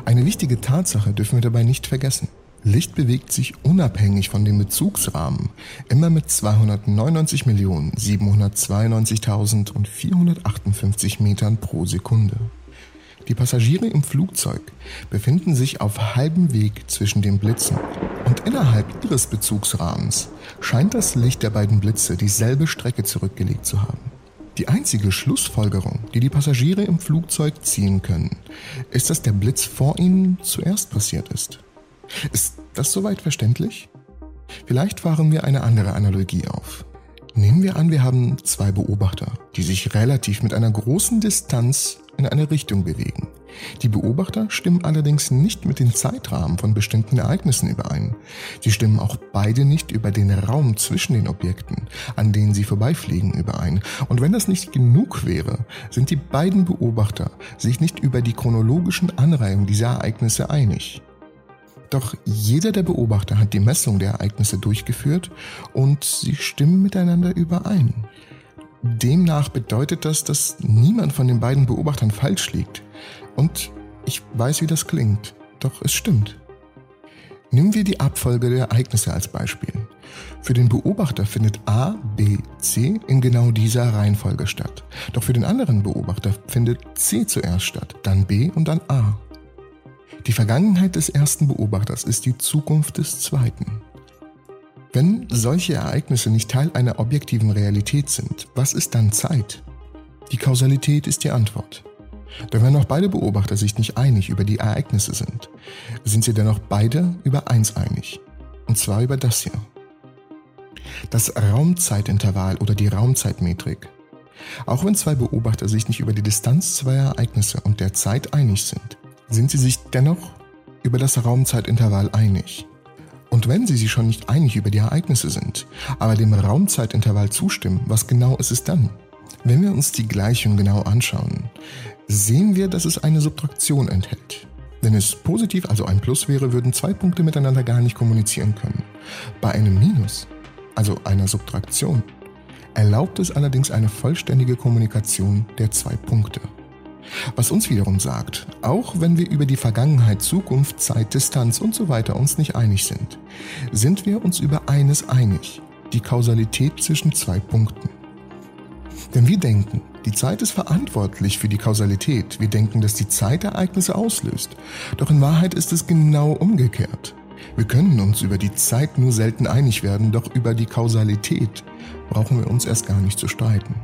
Eine wichtige Tatsache dürfen wir dabei nicht vergessen. Licht bewegt sich unabhängig von dem Bezugsrahmen immer mit 299.792.458 Metern pro Sekunde. Die Passagiere im Flugzeug befinden sich auf halbem Weg zwischen den Blitzen und innerhalb ihres Bezugsrahmens scheint das Licht der beiden Blitze dieselbe Strecke zurückgelegt zu haben. Die einzige Schlussfolgerung, die die Passagiere im Flugzeug ziehen können, ist, dass der Blitz vor ihnen zuerst passiert ist. Ist das soweit verständlich? Vielleicht fahren wir eine andere Analogie auf. Nehmen wir an, wir haben zwei Beobachter, die sich relativ mit einer großen Distanz in eine Richtung bewegen. Die Beobachter stimmen allerdings nicht mit den Zeitrahmen von bestimmten Ereignissen überein. Sie stimmen auch beide nicht über den Raum zwischen den Objekten, an denen sie vorbeifliegen, überein. Und wenn das nicht genug wäre, sind die beiden Beobachter sich nicht über die chronologischen Anreihungen dieser Ereignisse einig. Doch jeder der Beobachter hat die Messung der Ereignisse durchgeführt und sie stimmen miteinander überein. Demnach bedeutet das, dass niemand von den beiden Beobachtern falsch liegt. Und ich weiß, wie das klingt, doch es stimmt. Nehmen wir die Abfolge der Ereignisse als Beispiel. Für den Beobachter findet A, B, C in genau dieser Reihenfolge statt. Doch für den anderen Beobachter findet C zuerst statt, dann B und dann A. Die Vergangenheit des ersten Beobachters ist die Zukunft des zweiten. Wenn solche Ereignisse nicht Teil einer objektiven Realität sind, was ist dann Zeit? Die Kausalität ist die Antwort. Denn wenn auch beide Beobachter sich nicht einig über die Ereignisse sind, sind sie dennoch beide über eins einig. Und zwar über das hier. Das Raumzeitintervall oder die Raumzeitmetrik. Auch wenn zwei Beobachter sich nicht über die Distanz zweier Ereignisse und der Zeit einig sind, sind sie sich dennoch über das Raumzeitintervall einig. Und wenn Sie sich schon nicht einig über die Ereignisse sind, aber dem Raumzeitintervall zustimmen, was genau ist es dann? Wenn wir uns die Gleichung genau anschauen, sehen wir, dass es eine Subtraktion enthält. Wenn es positiv, also ein Plus wäre, würden zwei Punkte miteinander gar nicht kommunizieren können. Bei einem Minus, also einer Subtraktion, erlaubt es allerdings eine vollständige Kommunikation der zwei Punkte. Was uns wiederum sagt, auch wenn wir über die Vergangenheit, Zukunft, Zeit, Distanz und so weiter uns nicht einig sind, sind wir uns über eines einig, die Kausalität zwischen zwei Punkten. Denn wir denken, die Zeit ist verantwortlich für die Kausalität. Wir denken, dass die Zeit Ereignisse auslöst. Doch in Wahrheit ist es genau umgekehrt. Wir können uns über die Zeit nur selten einig werden, doch über die Kausalität brauchen wir uns erst gar nicht zu streiten.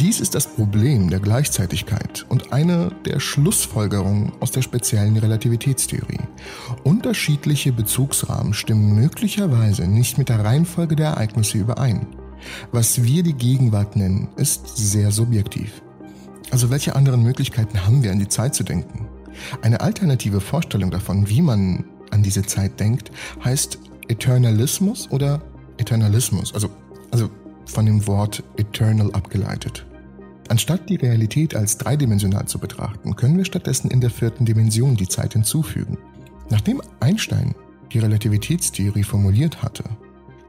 Dies ist das Problem der Gleichzeitigkeit und eine der Schlussfolgerungen aus der speziellen Relativitätstheorie. Unterschiedliche Bezugsrahmen stimmen möglicherweise nicht mit der Reihenfolge der Ereignisse überein. Was wir die Gegenwart nennen, ist sehr subjektiv. Also welche anderen Möglichkeiten haben wir an die Zeit zu denken? Eine alternative Vorstellung davon, wie man an diese Zeit denkt, heißt Eternalismus oder Eternalismus, also, also von dem Wort eternal abgeleitet. Anstatt die Realität als dreidimensional zu betrachten, können wir stattdessen in der vierten Dimension die Zeit hinzufügen. Nachdem Einstein die Relativitätstheorie formuliert hatte,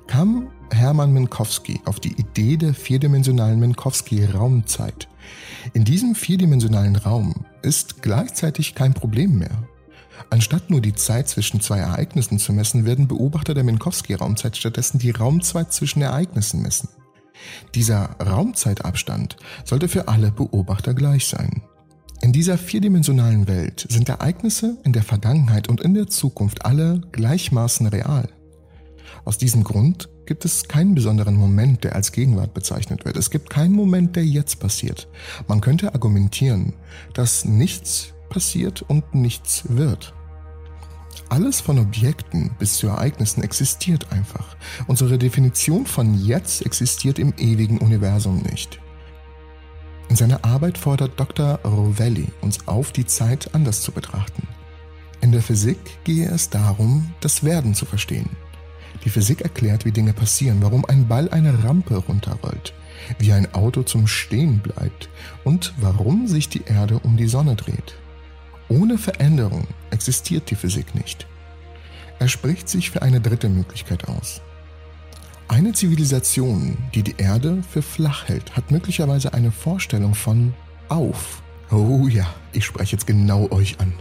kam Hermann Minkowski auf die Idee der vierdimensionalen Minkowski-Raumzeit. In diesem vierdimensionalen Raum ist gleichzeitig kein Problem mehr. Anstatt nur die Zeit zwischen zwei Ereignissen zu messen, werden Beobachter der Minkowski-Raumzeit stattdessen die Raumzeit zwischen Ereignissen messen. Dieser Raumzeitabstand sollte für alle Beobachter gleich sein. In dieser vierdimensionalen Welt sind Ereignisse in der Vergangenheit und in der Zukunft alle gleichmaßen real. Aus diesem Grund gibt es keinen besonderen Moment, der als Gegenwart bezeichnet wird. Es gibt keinen Moment, der jetzt passiert. Man könnte argumentieren, dass nichts passiert und nichts wird. Alles von Objekten bis zu Ereignissen existiert einfach. Unsere Definition von jetzt existiert im ewigen Universum nicht. In seiner Arbeit fordert Dr. Rovelli uns auf, die Zeit anders zu betrachten. In der Physik gehe es darum, das Werden zu verstehen. Die Physik erklärt, wie Dinge passieren, warum ein Ball eine Rampe runterrollt, wie ein Auto zum Stehen bleibt und warum sich die Erde um die Sonne dreht. Ohne Veränderung existiert die Physik nicht. Er spricht sich für eine dritte Möglichkeit aus. Eine Zivilisation, die die Erde für flach hält, hat möglicherweise eine Vorstellung von auf. Oh ja, ich spreche jetzt genau euch an.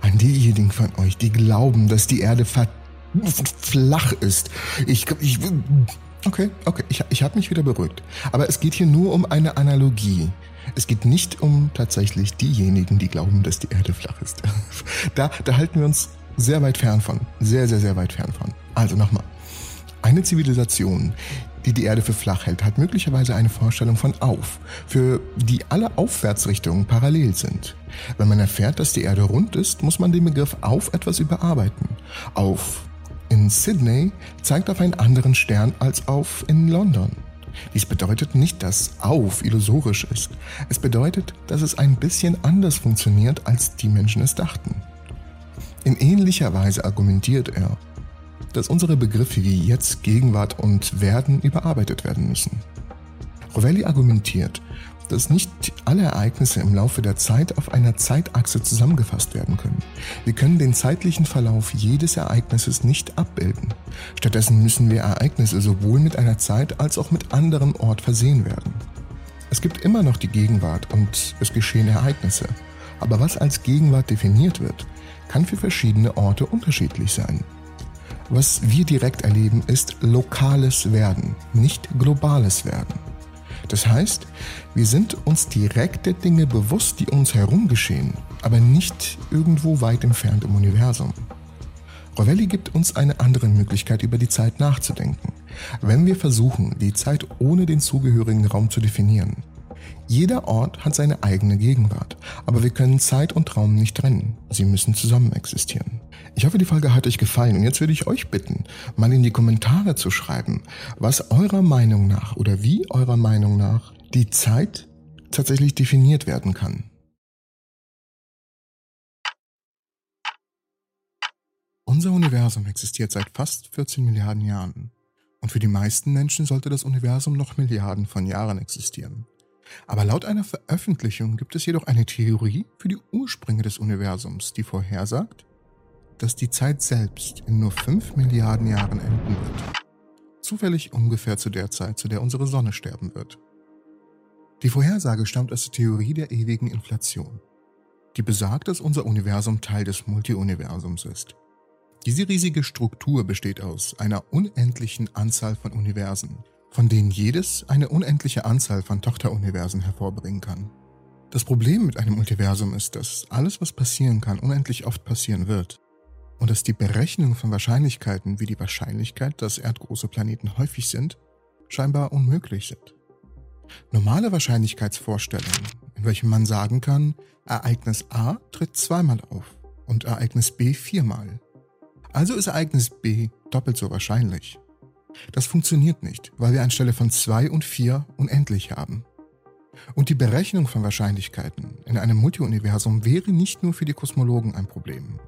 An diejenigen von euch, die glauben, dass die Erde flach ist. Ich, ich okay, okay, ich, ich habe mich wieder beruhigt. Aber es geht hier nur um eine Analogie. Es geht nicht um tatsächlich diejenigen, die glauben, dass die Erde flach ist. Da, da halten wir uns sehr weit fern von. Sehr, sehr, sehr weit fern von. Also nochmal. Eine Zivilisation, die die Erde für flach hält, hat möglicherweise eine Vorstellung von auf, für die alle Aufwärtsrichtungen parallel sind. Wenn man erfährt, dass die Erde rund ist, muss man den Begriff auf etwas überarbeiten. Auf in Sydney zeigt auf einen anderen Stern als auf in London. Dies bedeutet nicht, dass auf illusorisch ist. Es bedeutet, dass es ein bisschen anders funktioniert, als die Menschen es dachten. In ähnlicher Weise argumentiert er, dass unsere Begriffe wie jetzt, Gegenwart und Werden überarbeitet werden müssen. Rovelli argumentiert, dass nicht alle Ereignisse im Laufe der Zeit auf einer Zeitachse zusammengefasst werden können. Wir können den zeitlichen Verlauf jedes Ereignisses nicht abbilden. Stattdessen müssen wir Ereignisse sowohl mit einer Zeit als auch mit anderem Ort versehen werden. Es gibt immer noch die Gegenwart und es geschehen Ereignisse. Aber was als Gegenwart definiert wird, kann für verschiedene Orte unterschiedlich sein. Was wir direkt erleben, ist lokales Werden, nicht globales Werden. Das heißt, wir sind uns direkt der Dinge bewusst, die uns herum geschehen, aber nicht irgendwo weit entfernt im Universum. Rovelli gibt uns eine andere Möglichkeit, über die Zeit nachzudenken, wenn wir versuchen, die Zeit ohne den zugehörigen Raum zu definieren. Jeder Ort hat seine eigene Gegenwart, aber wir können Zeit und Raum nicht trennen. Sie müssen zusammen existieren. Ich hoffe, die Folge hat euch gefallen und jetzt würde ich euch bitten, mal in die Kommentare zu schreiben, was eurer Meinung nach oder wie eurer Meinung nach die Zeit tatsächlich definiert werden kann. Unser Universum existiert seit fast 14 Milliarden Jahren. Und für die meisten Menschen sollte das Universum noch Milliarden von Jahren existieren. Aber laut einer Veröffentlichung gibt es jedoch eine Theorie für die Ursprünge des Universums, die vorhersagt, dass die Zeit selbst in nur 5 Milliarden Jahren enden wird. Zufällig ungefähr zu der Zeit, zu der unsere Sonne sterben wird. Die Vorhersage stammt aus der Theorie der ewigen Inflation, die besagt, dass unser Universum Teil des Multiuniversums ist. Diese riesige Struktur besteht aus einer unendlichen Anzahl von Universen, von denen jedes eine unendliche Anzahl von Tochteruniversen hervorbringen kann. Das Problem mit einem Multiversum ist, dass alles, was passieren kann, unendlich oft passieren wird und dass die Berechnung von Wahrscheinlichkeiten wie die Wahrscheinlichkeit, dass erdgroße Planeten häufig sind, scheinbar unmöglich sind. Normale Wahrscheinlichkeitsvorstellungen, in welchen man sagen kann, Ereignis A tritt zweimal auf und Ereignis B viermal. Also ist Ereignis B doppelt so wahrscheinlich. Das funktioniert nicht, weil wir anstelle von 2 und 4 unendlich haben. Und die Berechnung von Wahrscheinlichkeiten in einem Multiuniversum wäre nicht nur für die Kosmologen ein Problem.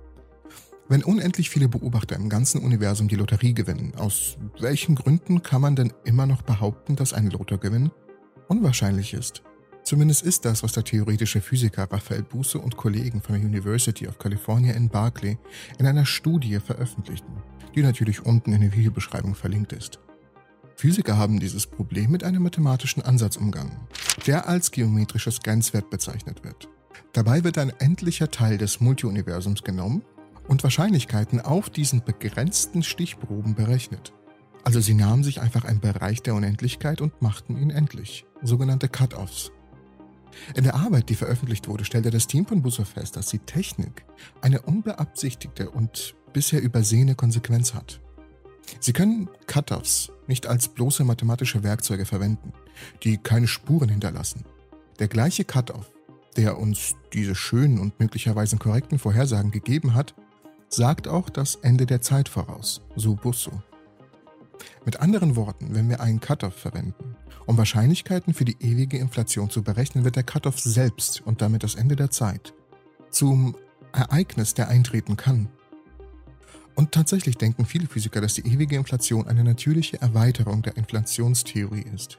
Wenn unendlich viele Beobachter im ganzen Universum die Lotterie gewinnen, aus welchen Gründen kann man denn immer noch behaupten, dass ein Lottogewinn unwahrscheinlich ist? Zumindest ist das, was der theoretische Physiker Raphael Busse und Kollegen von der University of California in Berkeley in einer Studie veröffentlichten die natürlich unten in der Videobeschreibung verlinkt ist. Physiker haben dieses Problem mit einem mathematischen Ansatz umgangen, der als geometrisches Grenzwert bezeichnet wird. Dabei wird ein endlicher Teil des Multiuniversums genommen und Wahrscheinlichkeiten auf diesen begrenzten Stichproben berechnet. Also sie nahmen sich einfach einen Bereich der Unendlichkeit und machten ihn endlich, sogenannte Cut-offs. In der Arbeit, die veröffentlicht wurde, stellte das Team von Busser fest, dass die Technik eine unbeabsichtigte und bisher übersehene Konsequenz hat. Sie können Cut-offs nicht als bloße mathematische Werkzeuge verwenden, die keine Spuren hinterlassen. Der gleiche Cut-off, der uns diese schönen und möglicherweise korrekten Vorhersagen gegeben hat, sagt auch das Ende der Zeit voraus, so Busso. Mit anderen Worten, wenn wir einen Cut-off verwenden, um Wahrscheinlichkeiten für die ewige Inflation zu berechnen, wird der Cut-off selbst und damit das Ende der Zeit zum Ereignis, der eintreten kann und tatsächlich denken viele Physiker, dass die ewige Inflation eine natürliche Erweiterung der Inflationstheorie ist,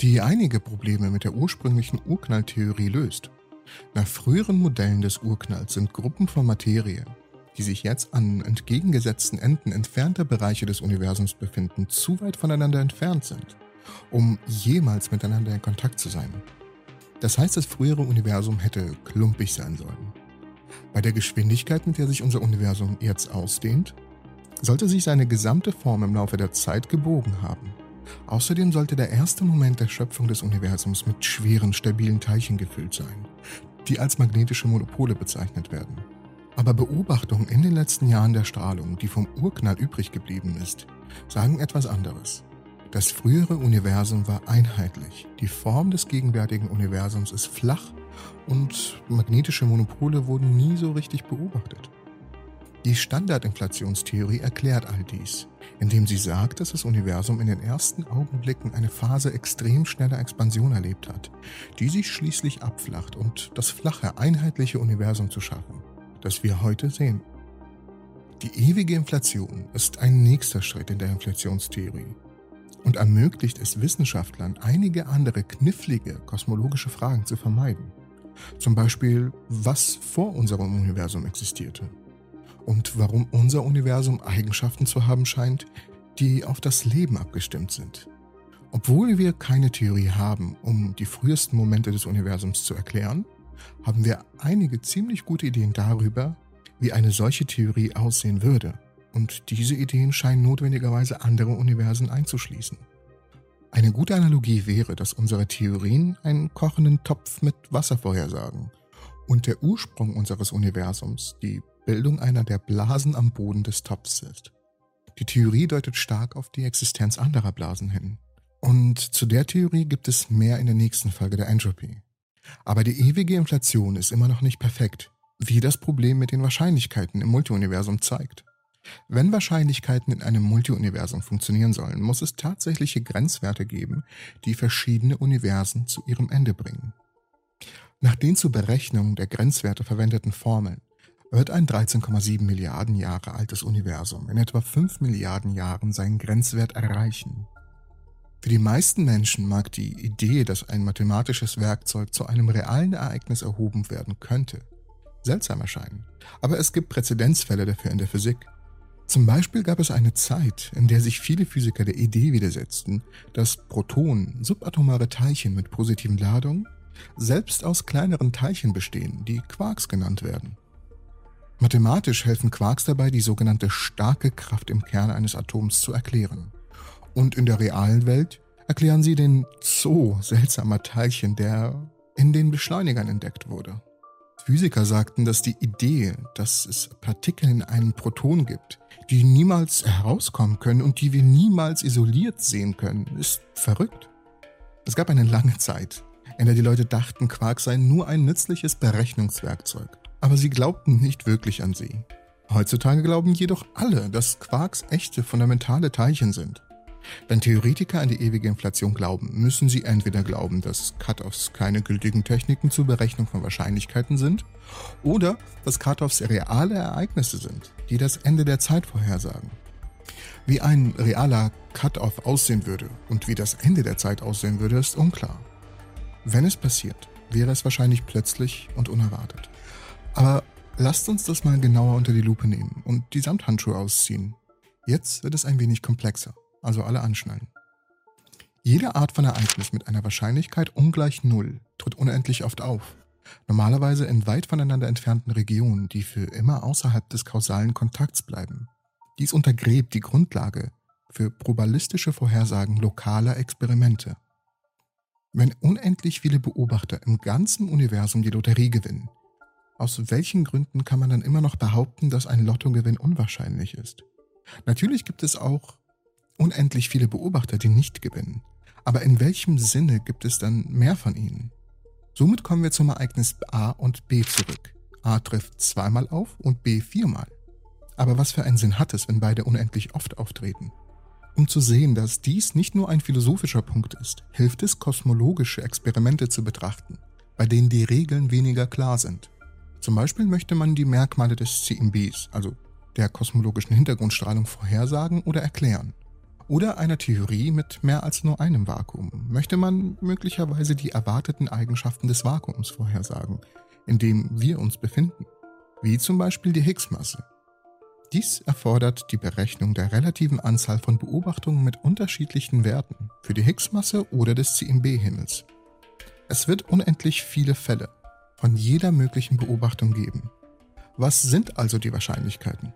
die einige Probleme mit der ursprünglichen Urknalltheorie löst. Nach früheren Modellen des Urknalls sind Gruppen von Materie, die sich jetzt an entgegengesetzten Enden entfernter Bereiche des Universums befinden, zu weit voneinander entfernt sind, um jemals miteinander in Kontakt zu sein. Das heißt, das frühere Universum hätte klumpig sein sollen. Bei der Geschwindigkeit, mit der sich unser Universum jetzt ausdehnt, sollte sich seine gesamte Form im Laufe der Zeit gebogen haben. Außerdem sollte der erste Moment der Schöpfung des Universums mit schweren, stabilen Teilchen gefüllt sein, die als magnetische Monopole bezeichnet werden. Aber Beobachtungen in den letzten Jahren der Strahlung, die vom Urknall übrig geblieben ist, sagen etwas anderes. Das frühere Universum war einheitlich. Die Form des gegenwärtigen Universums ist flach und magnetische Monopole wurden nie so richtig beobachtet. Die Standardinflationstheorie erklärt all dies, indem sie sagt, dass das Universum in den ersten Augenblicken eine Phase extrem schneller Expansion erlebt hat, die sich schließlich abflacht und das flache, einheitliche Universum zu schaffen, das wir heute sehen. Die ewige Inflation ist ein nächster Schritt in der Inflationstheorie und ermöglicht es Wissenschaftlern, einige andere knifflige kosmologische Fragen zu vermeiden. Zum Beispiel, was vor unserem Universum existierte und warum unser Universum Eigenschaften zu haben scheint, die auf das Leben abgestimmt sind. Obwohl wir keine Theorie haben, um die frühesten Momente des Universums zu erklären, haben wir einige ziemlich gute Ideen darüber, wie eine solche Theorie aussehen würde. Und diese Ideen scheinen notwendigerweise andere Universen einzuschließen. Eine gute Analogie wäre, dass unsere Theorien einen kochenden Topf mit Wasser vorhersagen und der Ursprung unseres Universums die Bildung einer der Blasen am Boden des Topfs ist. Die Theorie deutet stark auf die Existenz anderer Blasen hin. Und zu der Theorie gibt es mehr in der nächsten Folge der Entropy. Aber die ewige Inflation ist immer noch nicht perfekt, wie das Problem mit den Wahrscheinlichkeiten im Multiuniversum zeigt. Wenn Wahrscheinlichkeiten in einem Multiuniversum funktionieren sollen, muss es tatsächliche Grenzwerte geben, die verschiedene Universen zu ihrem Ende bringen. Nach den zur Berechnung der Grenzwerte verwendeten Formeln wird ein 13,7 Milliarden Jahre altes Universum in etwa 5 Milliarden Jahren seinen Grenzwert erreichen. Für die meisten Menschen mag die Idee, dass ein mathematisches Werkzeug zu einem realen Ereignis erhoben werden könnte, seltsam erscheinen, aber es gibt Präzedenzfälle dafür in der Physik. Zum Beispiel gab es eine Zeit, in der sich viele Physiker der Idee widersetzten, dass Protonen, subatomare Teilchen mit positiven Ladungen, selbst aus kleineren Teilchen bestehen, die Quarks genannt werden. Mathematisch helfen Quarks dabei, die sogenannte starke Kraft im Kern eines Atoms zu erklären. Und in der realen Welt erklären sie den Zoo seltsamer Teilchen, der in den Beschleunigern entdeckt wurde. Physiker sagten, dass die Idee, dass es Partikel in einem Proton gibt, die niemals herauskommen können und die wir niemals isoliert sehen können, ist verrückt. Es gab eine lange Zeit, in der die Leute dachten, Quarks seien nur ein nützliches Berechnungswerkzeug aber sie glaubten nicht wirklich an sie. Heutzutage glauben jedoch alle, dass Quarks echte fundamentale Teilchen sind. Wenn Theoretiker an die ewige Inflation glauben, müssen sie entweder glauben, dass Cut-offs keine gültigen Techniken zur Berechnung von Wahrscheinlichkeiten sind, oder dass Cut-offs reale Ereignisse sind, die das Ende der Zeit vorhersagen. Wie ein realer Cut-off aussehen würde und wie das Ende der Zeit aussehen würde, ist unklar. Wenn es passiert, wäre es wahrscheinlich plötzlich und unerwartet. Aber lasst uns das mal genauer unter die Lupe nehmen und die Samthandschuhe ausziehen. Jetzt wird es ein wenig komplexer, also alle anschnallen. Jede Art von Ereignis mit einer Wahrscheinlichkeit ungleich Null tritt unendlich oft auf. Normalerweise in weit voneinander entfernten Regionen, die für immer außerhalb des kausalen Kontakts bleiben. Dies untergräbt die Grundlage für probabilistische Vorhersagen lokaler Experimente. Wenn unendlich viele Beobachter im ganzen Universum die Lotterie gewinnen, aus welchen Gründen kann man dann immer noch behaupten, dass ein Lottogewinn unwahrscheinlich ist? Natürlich gibt es auch unendlich viele Beobachter, die nicht gewinnen. Aber in welchem Sinne gibt es dann mehr von ihnen? Somit kommen wir zum Ereignis A und B zurück. A trifft zweimal auf und B viermal. Aber was für einen Sinn hat es, wenn beide unendlich oft auftreten? Um zu sehen, dass dies nicht nur ein philosophischer Punkt ist, hilft es, kosmologische Experimente zu betrachten, bei denen die Regeln weniger klar sind. Zum Beispiel möchte man die Merkmale des CMBs, also der kosmologischen Hintergrundstrahlung, vorhersagen oder erklären. Oder einer Theorie mit mehr als nur einem Vakuum möchte man möglicherweise die erwarteten Eigenschaften des Vakuums vorhersagen, in dem wir uns befinden, wie zum Beispiel die Higgs-Masse. Dies erfordert die Berechnung der relativen Anzahl von Beobachtungen mit unterschiedlichen Werten für die Higgs-Masse oder des CMB-Himmels. Es wird unendlich viele Fälle, von jeder möglichen Beobachtung geben. Was sind also die Wahrscheinlichkeiten?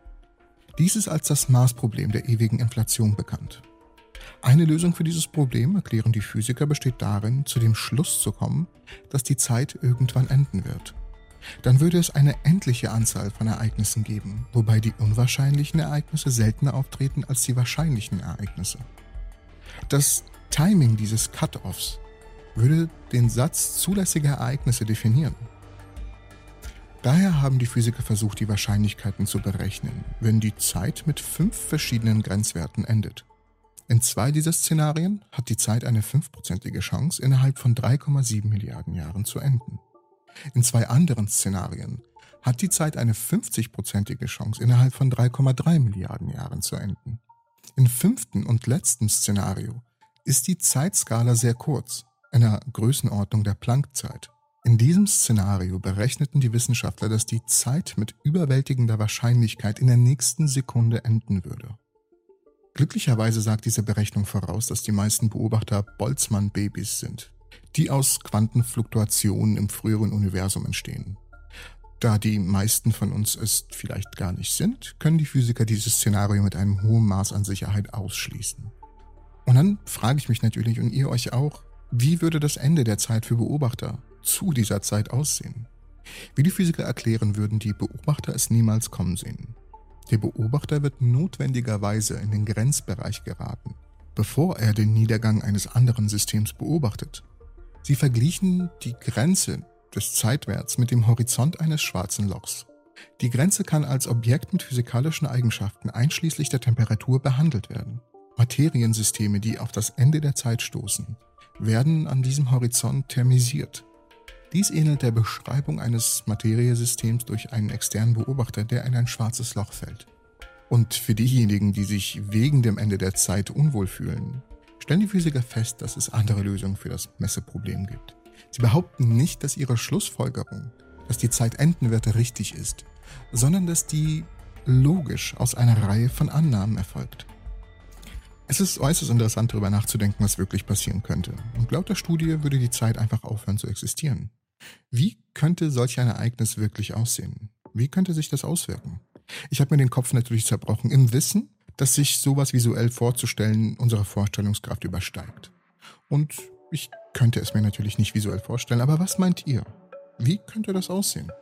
Dies ist als das Maßproblem der ewigen Inflation bekannt. Eine Lösung für dieses Problem, erklären die Physiker, besteht darin, zu dem Schluss zu kommen, dass die Zeit irgendwann enden wird. Dann würde es eine endliche Anzahl von Ereignissen geben, wobei die unwahrscheinlichen Ereignisse seltener auftreten als die wahrscheinlichen Ereignisse. Das Timing dieses Cut-offs würde den Satz zulässiger Ereignisse definieren. Daher haben die Physiker versucht, die Wahrscheinlichkeiten zu berechnen, wenn die Zeit mit fünf verschiedenen Grenzwerten endet. In zwei dieser Szenarien hat die Zeit eine fünfprozentige Chance, innerhalb von 3,7 Milliarden Jahren zu enden. In zwei anderen Szenarien hat die Zeit eine 50-prozentige Chance, innerhalb von 3,3 Milliarden Jahren zu enden. Im fünften und letzten Szenario ist die Zeitskala sehr kurz, einer Größenordnung der Planckzeit. In diesem Szenario berechneten die Wissenschaftler, dass die Zeit mit überwältigender Wahrscheinlichkeit in der nächsten Sekunde enden würde. Glücklicherweise sagt diese Berechnung voraus, dass die meisten Beobachter Boltzmann-Babys sind, die aus Quantenfluktuationen im früheren Universum entstehen. Da die meisten von uns es vielleicht gar nicht sind, können die Physiker dieses Szenario mit einem hohen Maß an Sicherheit ausschließen. Und dann frage ich mich natürlich und ihr euch auch, wie würde das Ende der Zeit für Beobachter zu dieser Zeit aussehen. Wie die Physiker erklären, würden die Beobachter es niemals kommen sehen. Der Beobachter wird notwendigerweise in den Grenzbereich geraten, bevor er den Niedergang eines anderen Systems beobachtet. Sie verglichen die Grenze des Zeitwerts mit dem Horizont eines schwarzen Lochs. Die Grenze kann als Objekt mit physikalischen Eigenschaften einschließlich der Temperatur behandelt werden. Materiensysteme, die auf das Ende der Zeit stoßen, werden an diesem Horizont thermisiert Dies ähnelt der Beschreibung eines Materiesystems durch einen externen Beobachter, der in ein schwarzes Loch fällt. Und für diejenigen, die sich wegen dem Ende der Zeit unwohl fühlen, stellen die Physiker fest, dass es andere Lösungen für das Messeproblem gibt. Sie behaupten nicht, dass ihre Schlussfolgerung, dass die Zeit enden wird, richtig ist, sondern dass die logisch aus einer Reihe von Annahmen erfolgt. Es ist äußerst interessant darüber nachzudenken, was wirklich passieren könnte. Und laut der Studie würde die Zeit einfach aufhören zu existieren. Wie könnte solch ein Ereignis wirklich aussehen? Wie könnte sich das auswirken? Ich habe mir den Kopf natürlich zerbrochen im Wissen, dass sich sowas visuell vorzustellen unsere Vorstellungskraft übersteigt. Und ich könnte es mir natürlich nicht visuell vorstellen, aber was meint ihr? Wie könnte das aussehen?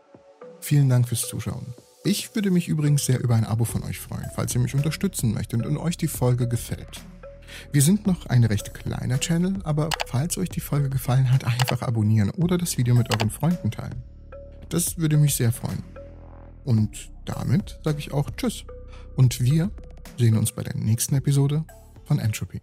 Vielen Dank fürs Zuschauen. Ich würde mich übrigens sehr über ein Abo von euch freuen, falls ihr mich unterstützen möchtet und euch die Folge gefällt. Wir sind noch ein recht kleiner Channel, aber falls euch die Folge gefallen hat, einfach abonnieren oder das Video mit euren Freunden teilen. Das würde mich sehr freuen. Und damit sage ich auch Tschüss. Und wir sehen uns bei der nächsten Episode von Entropy.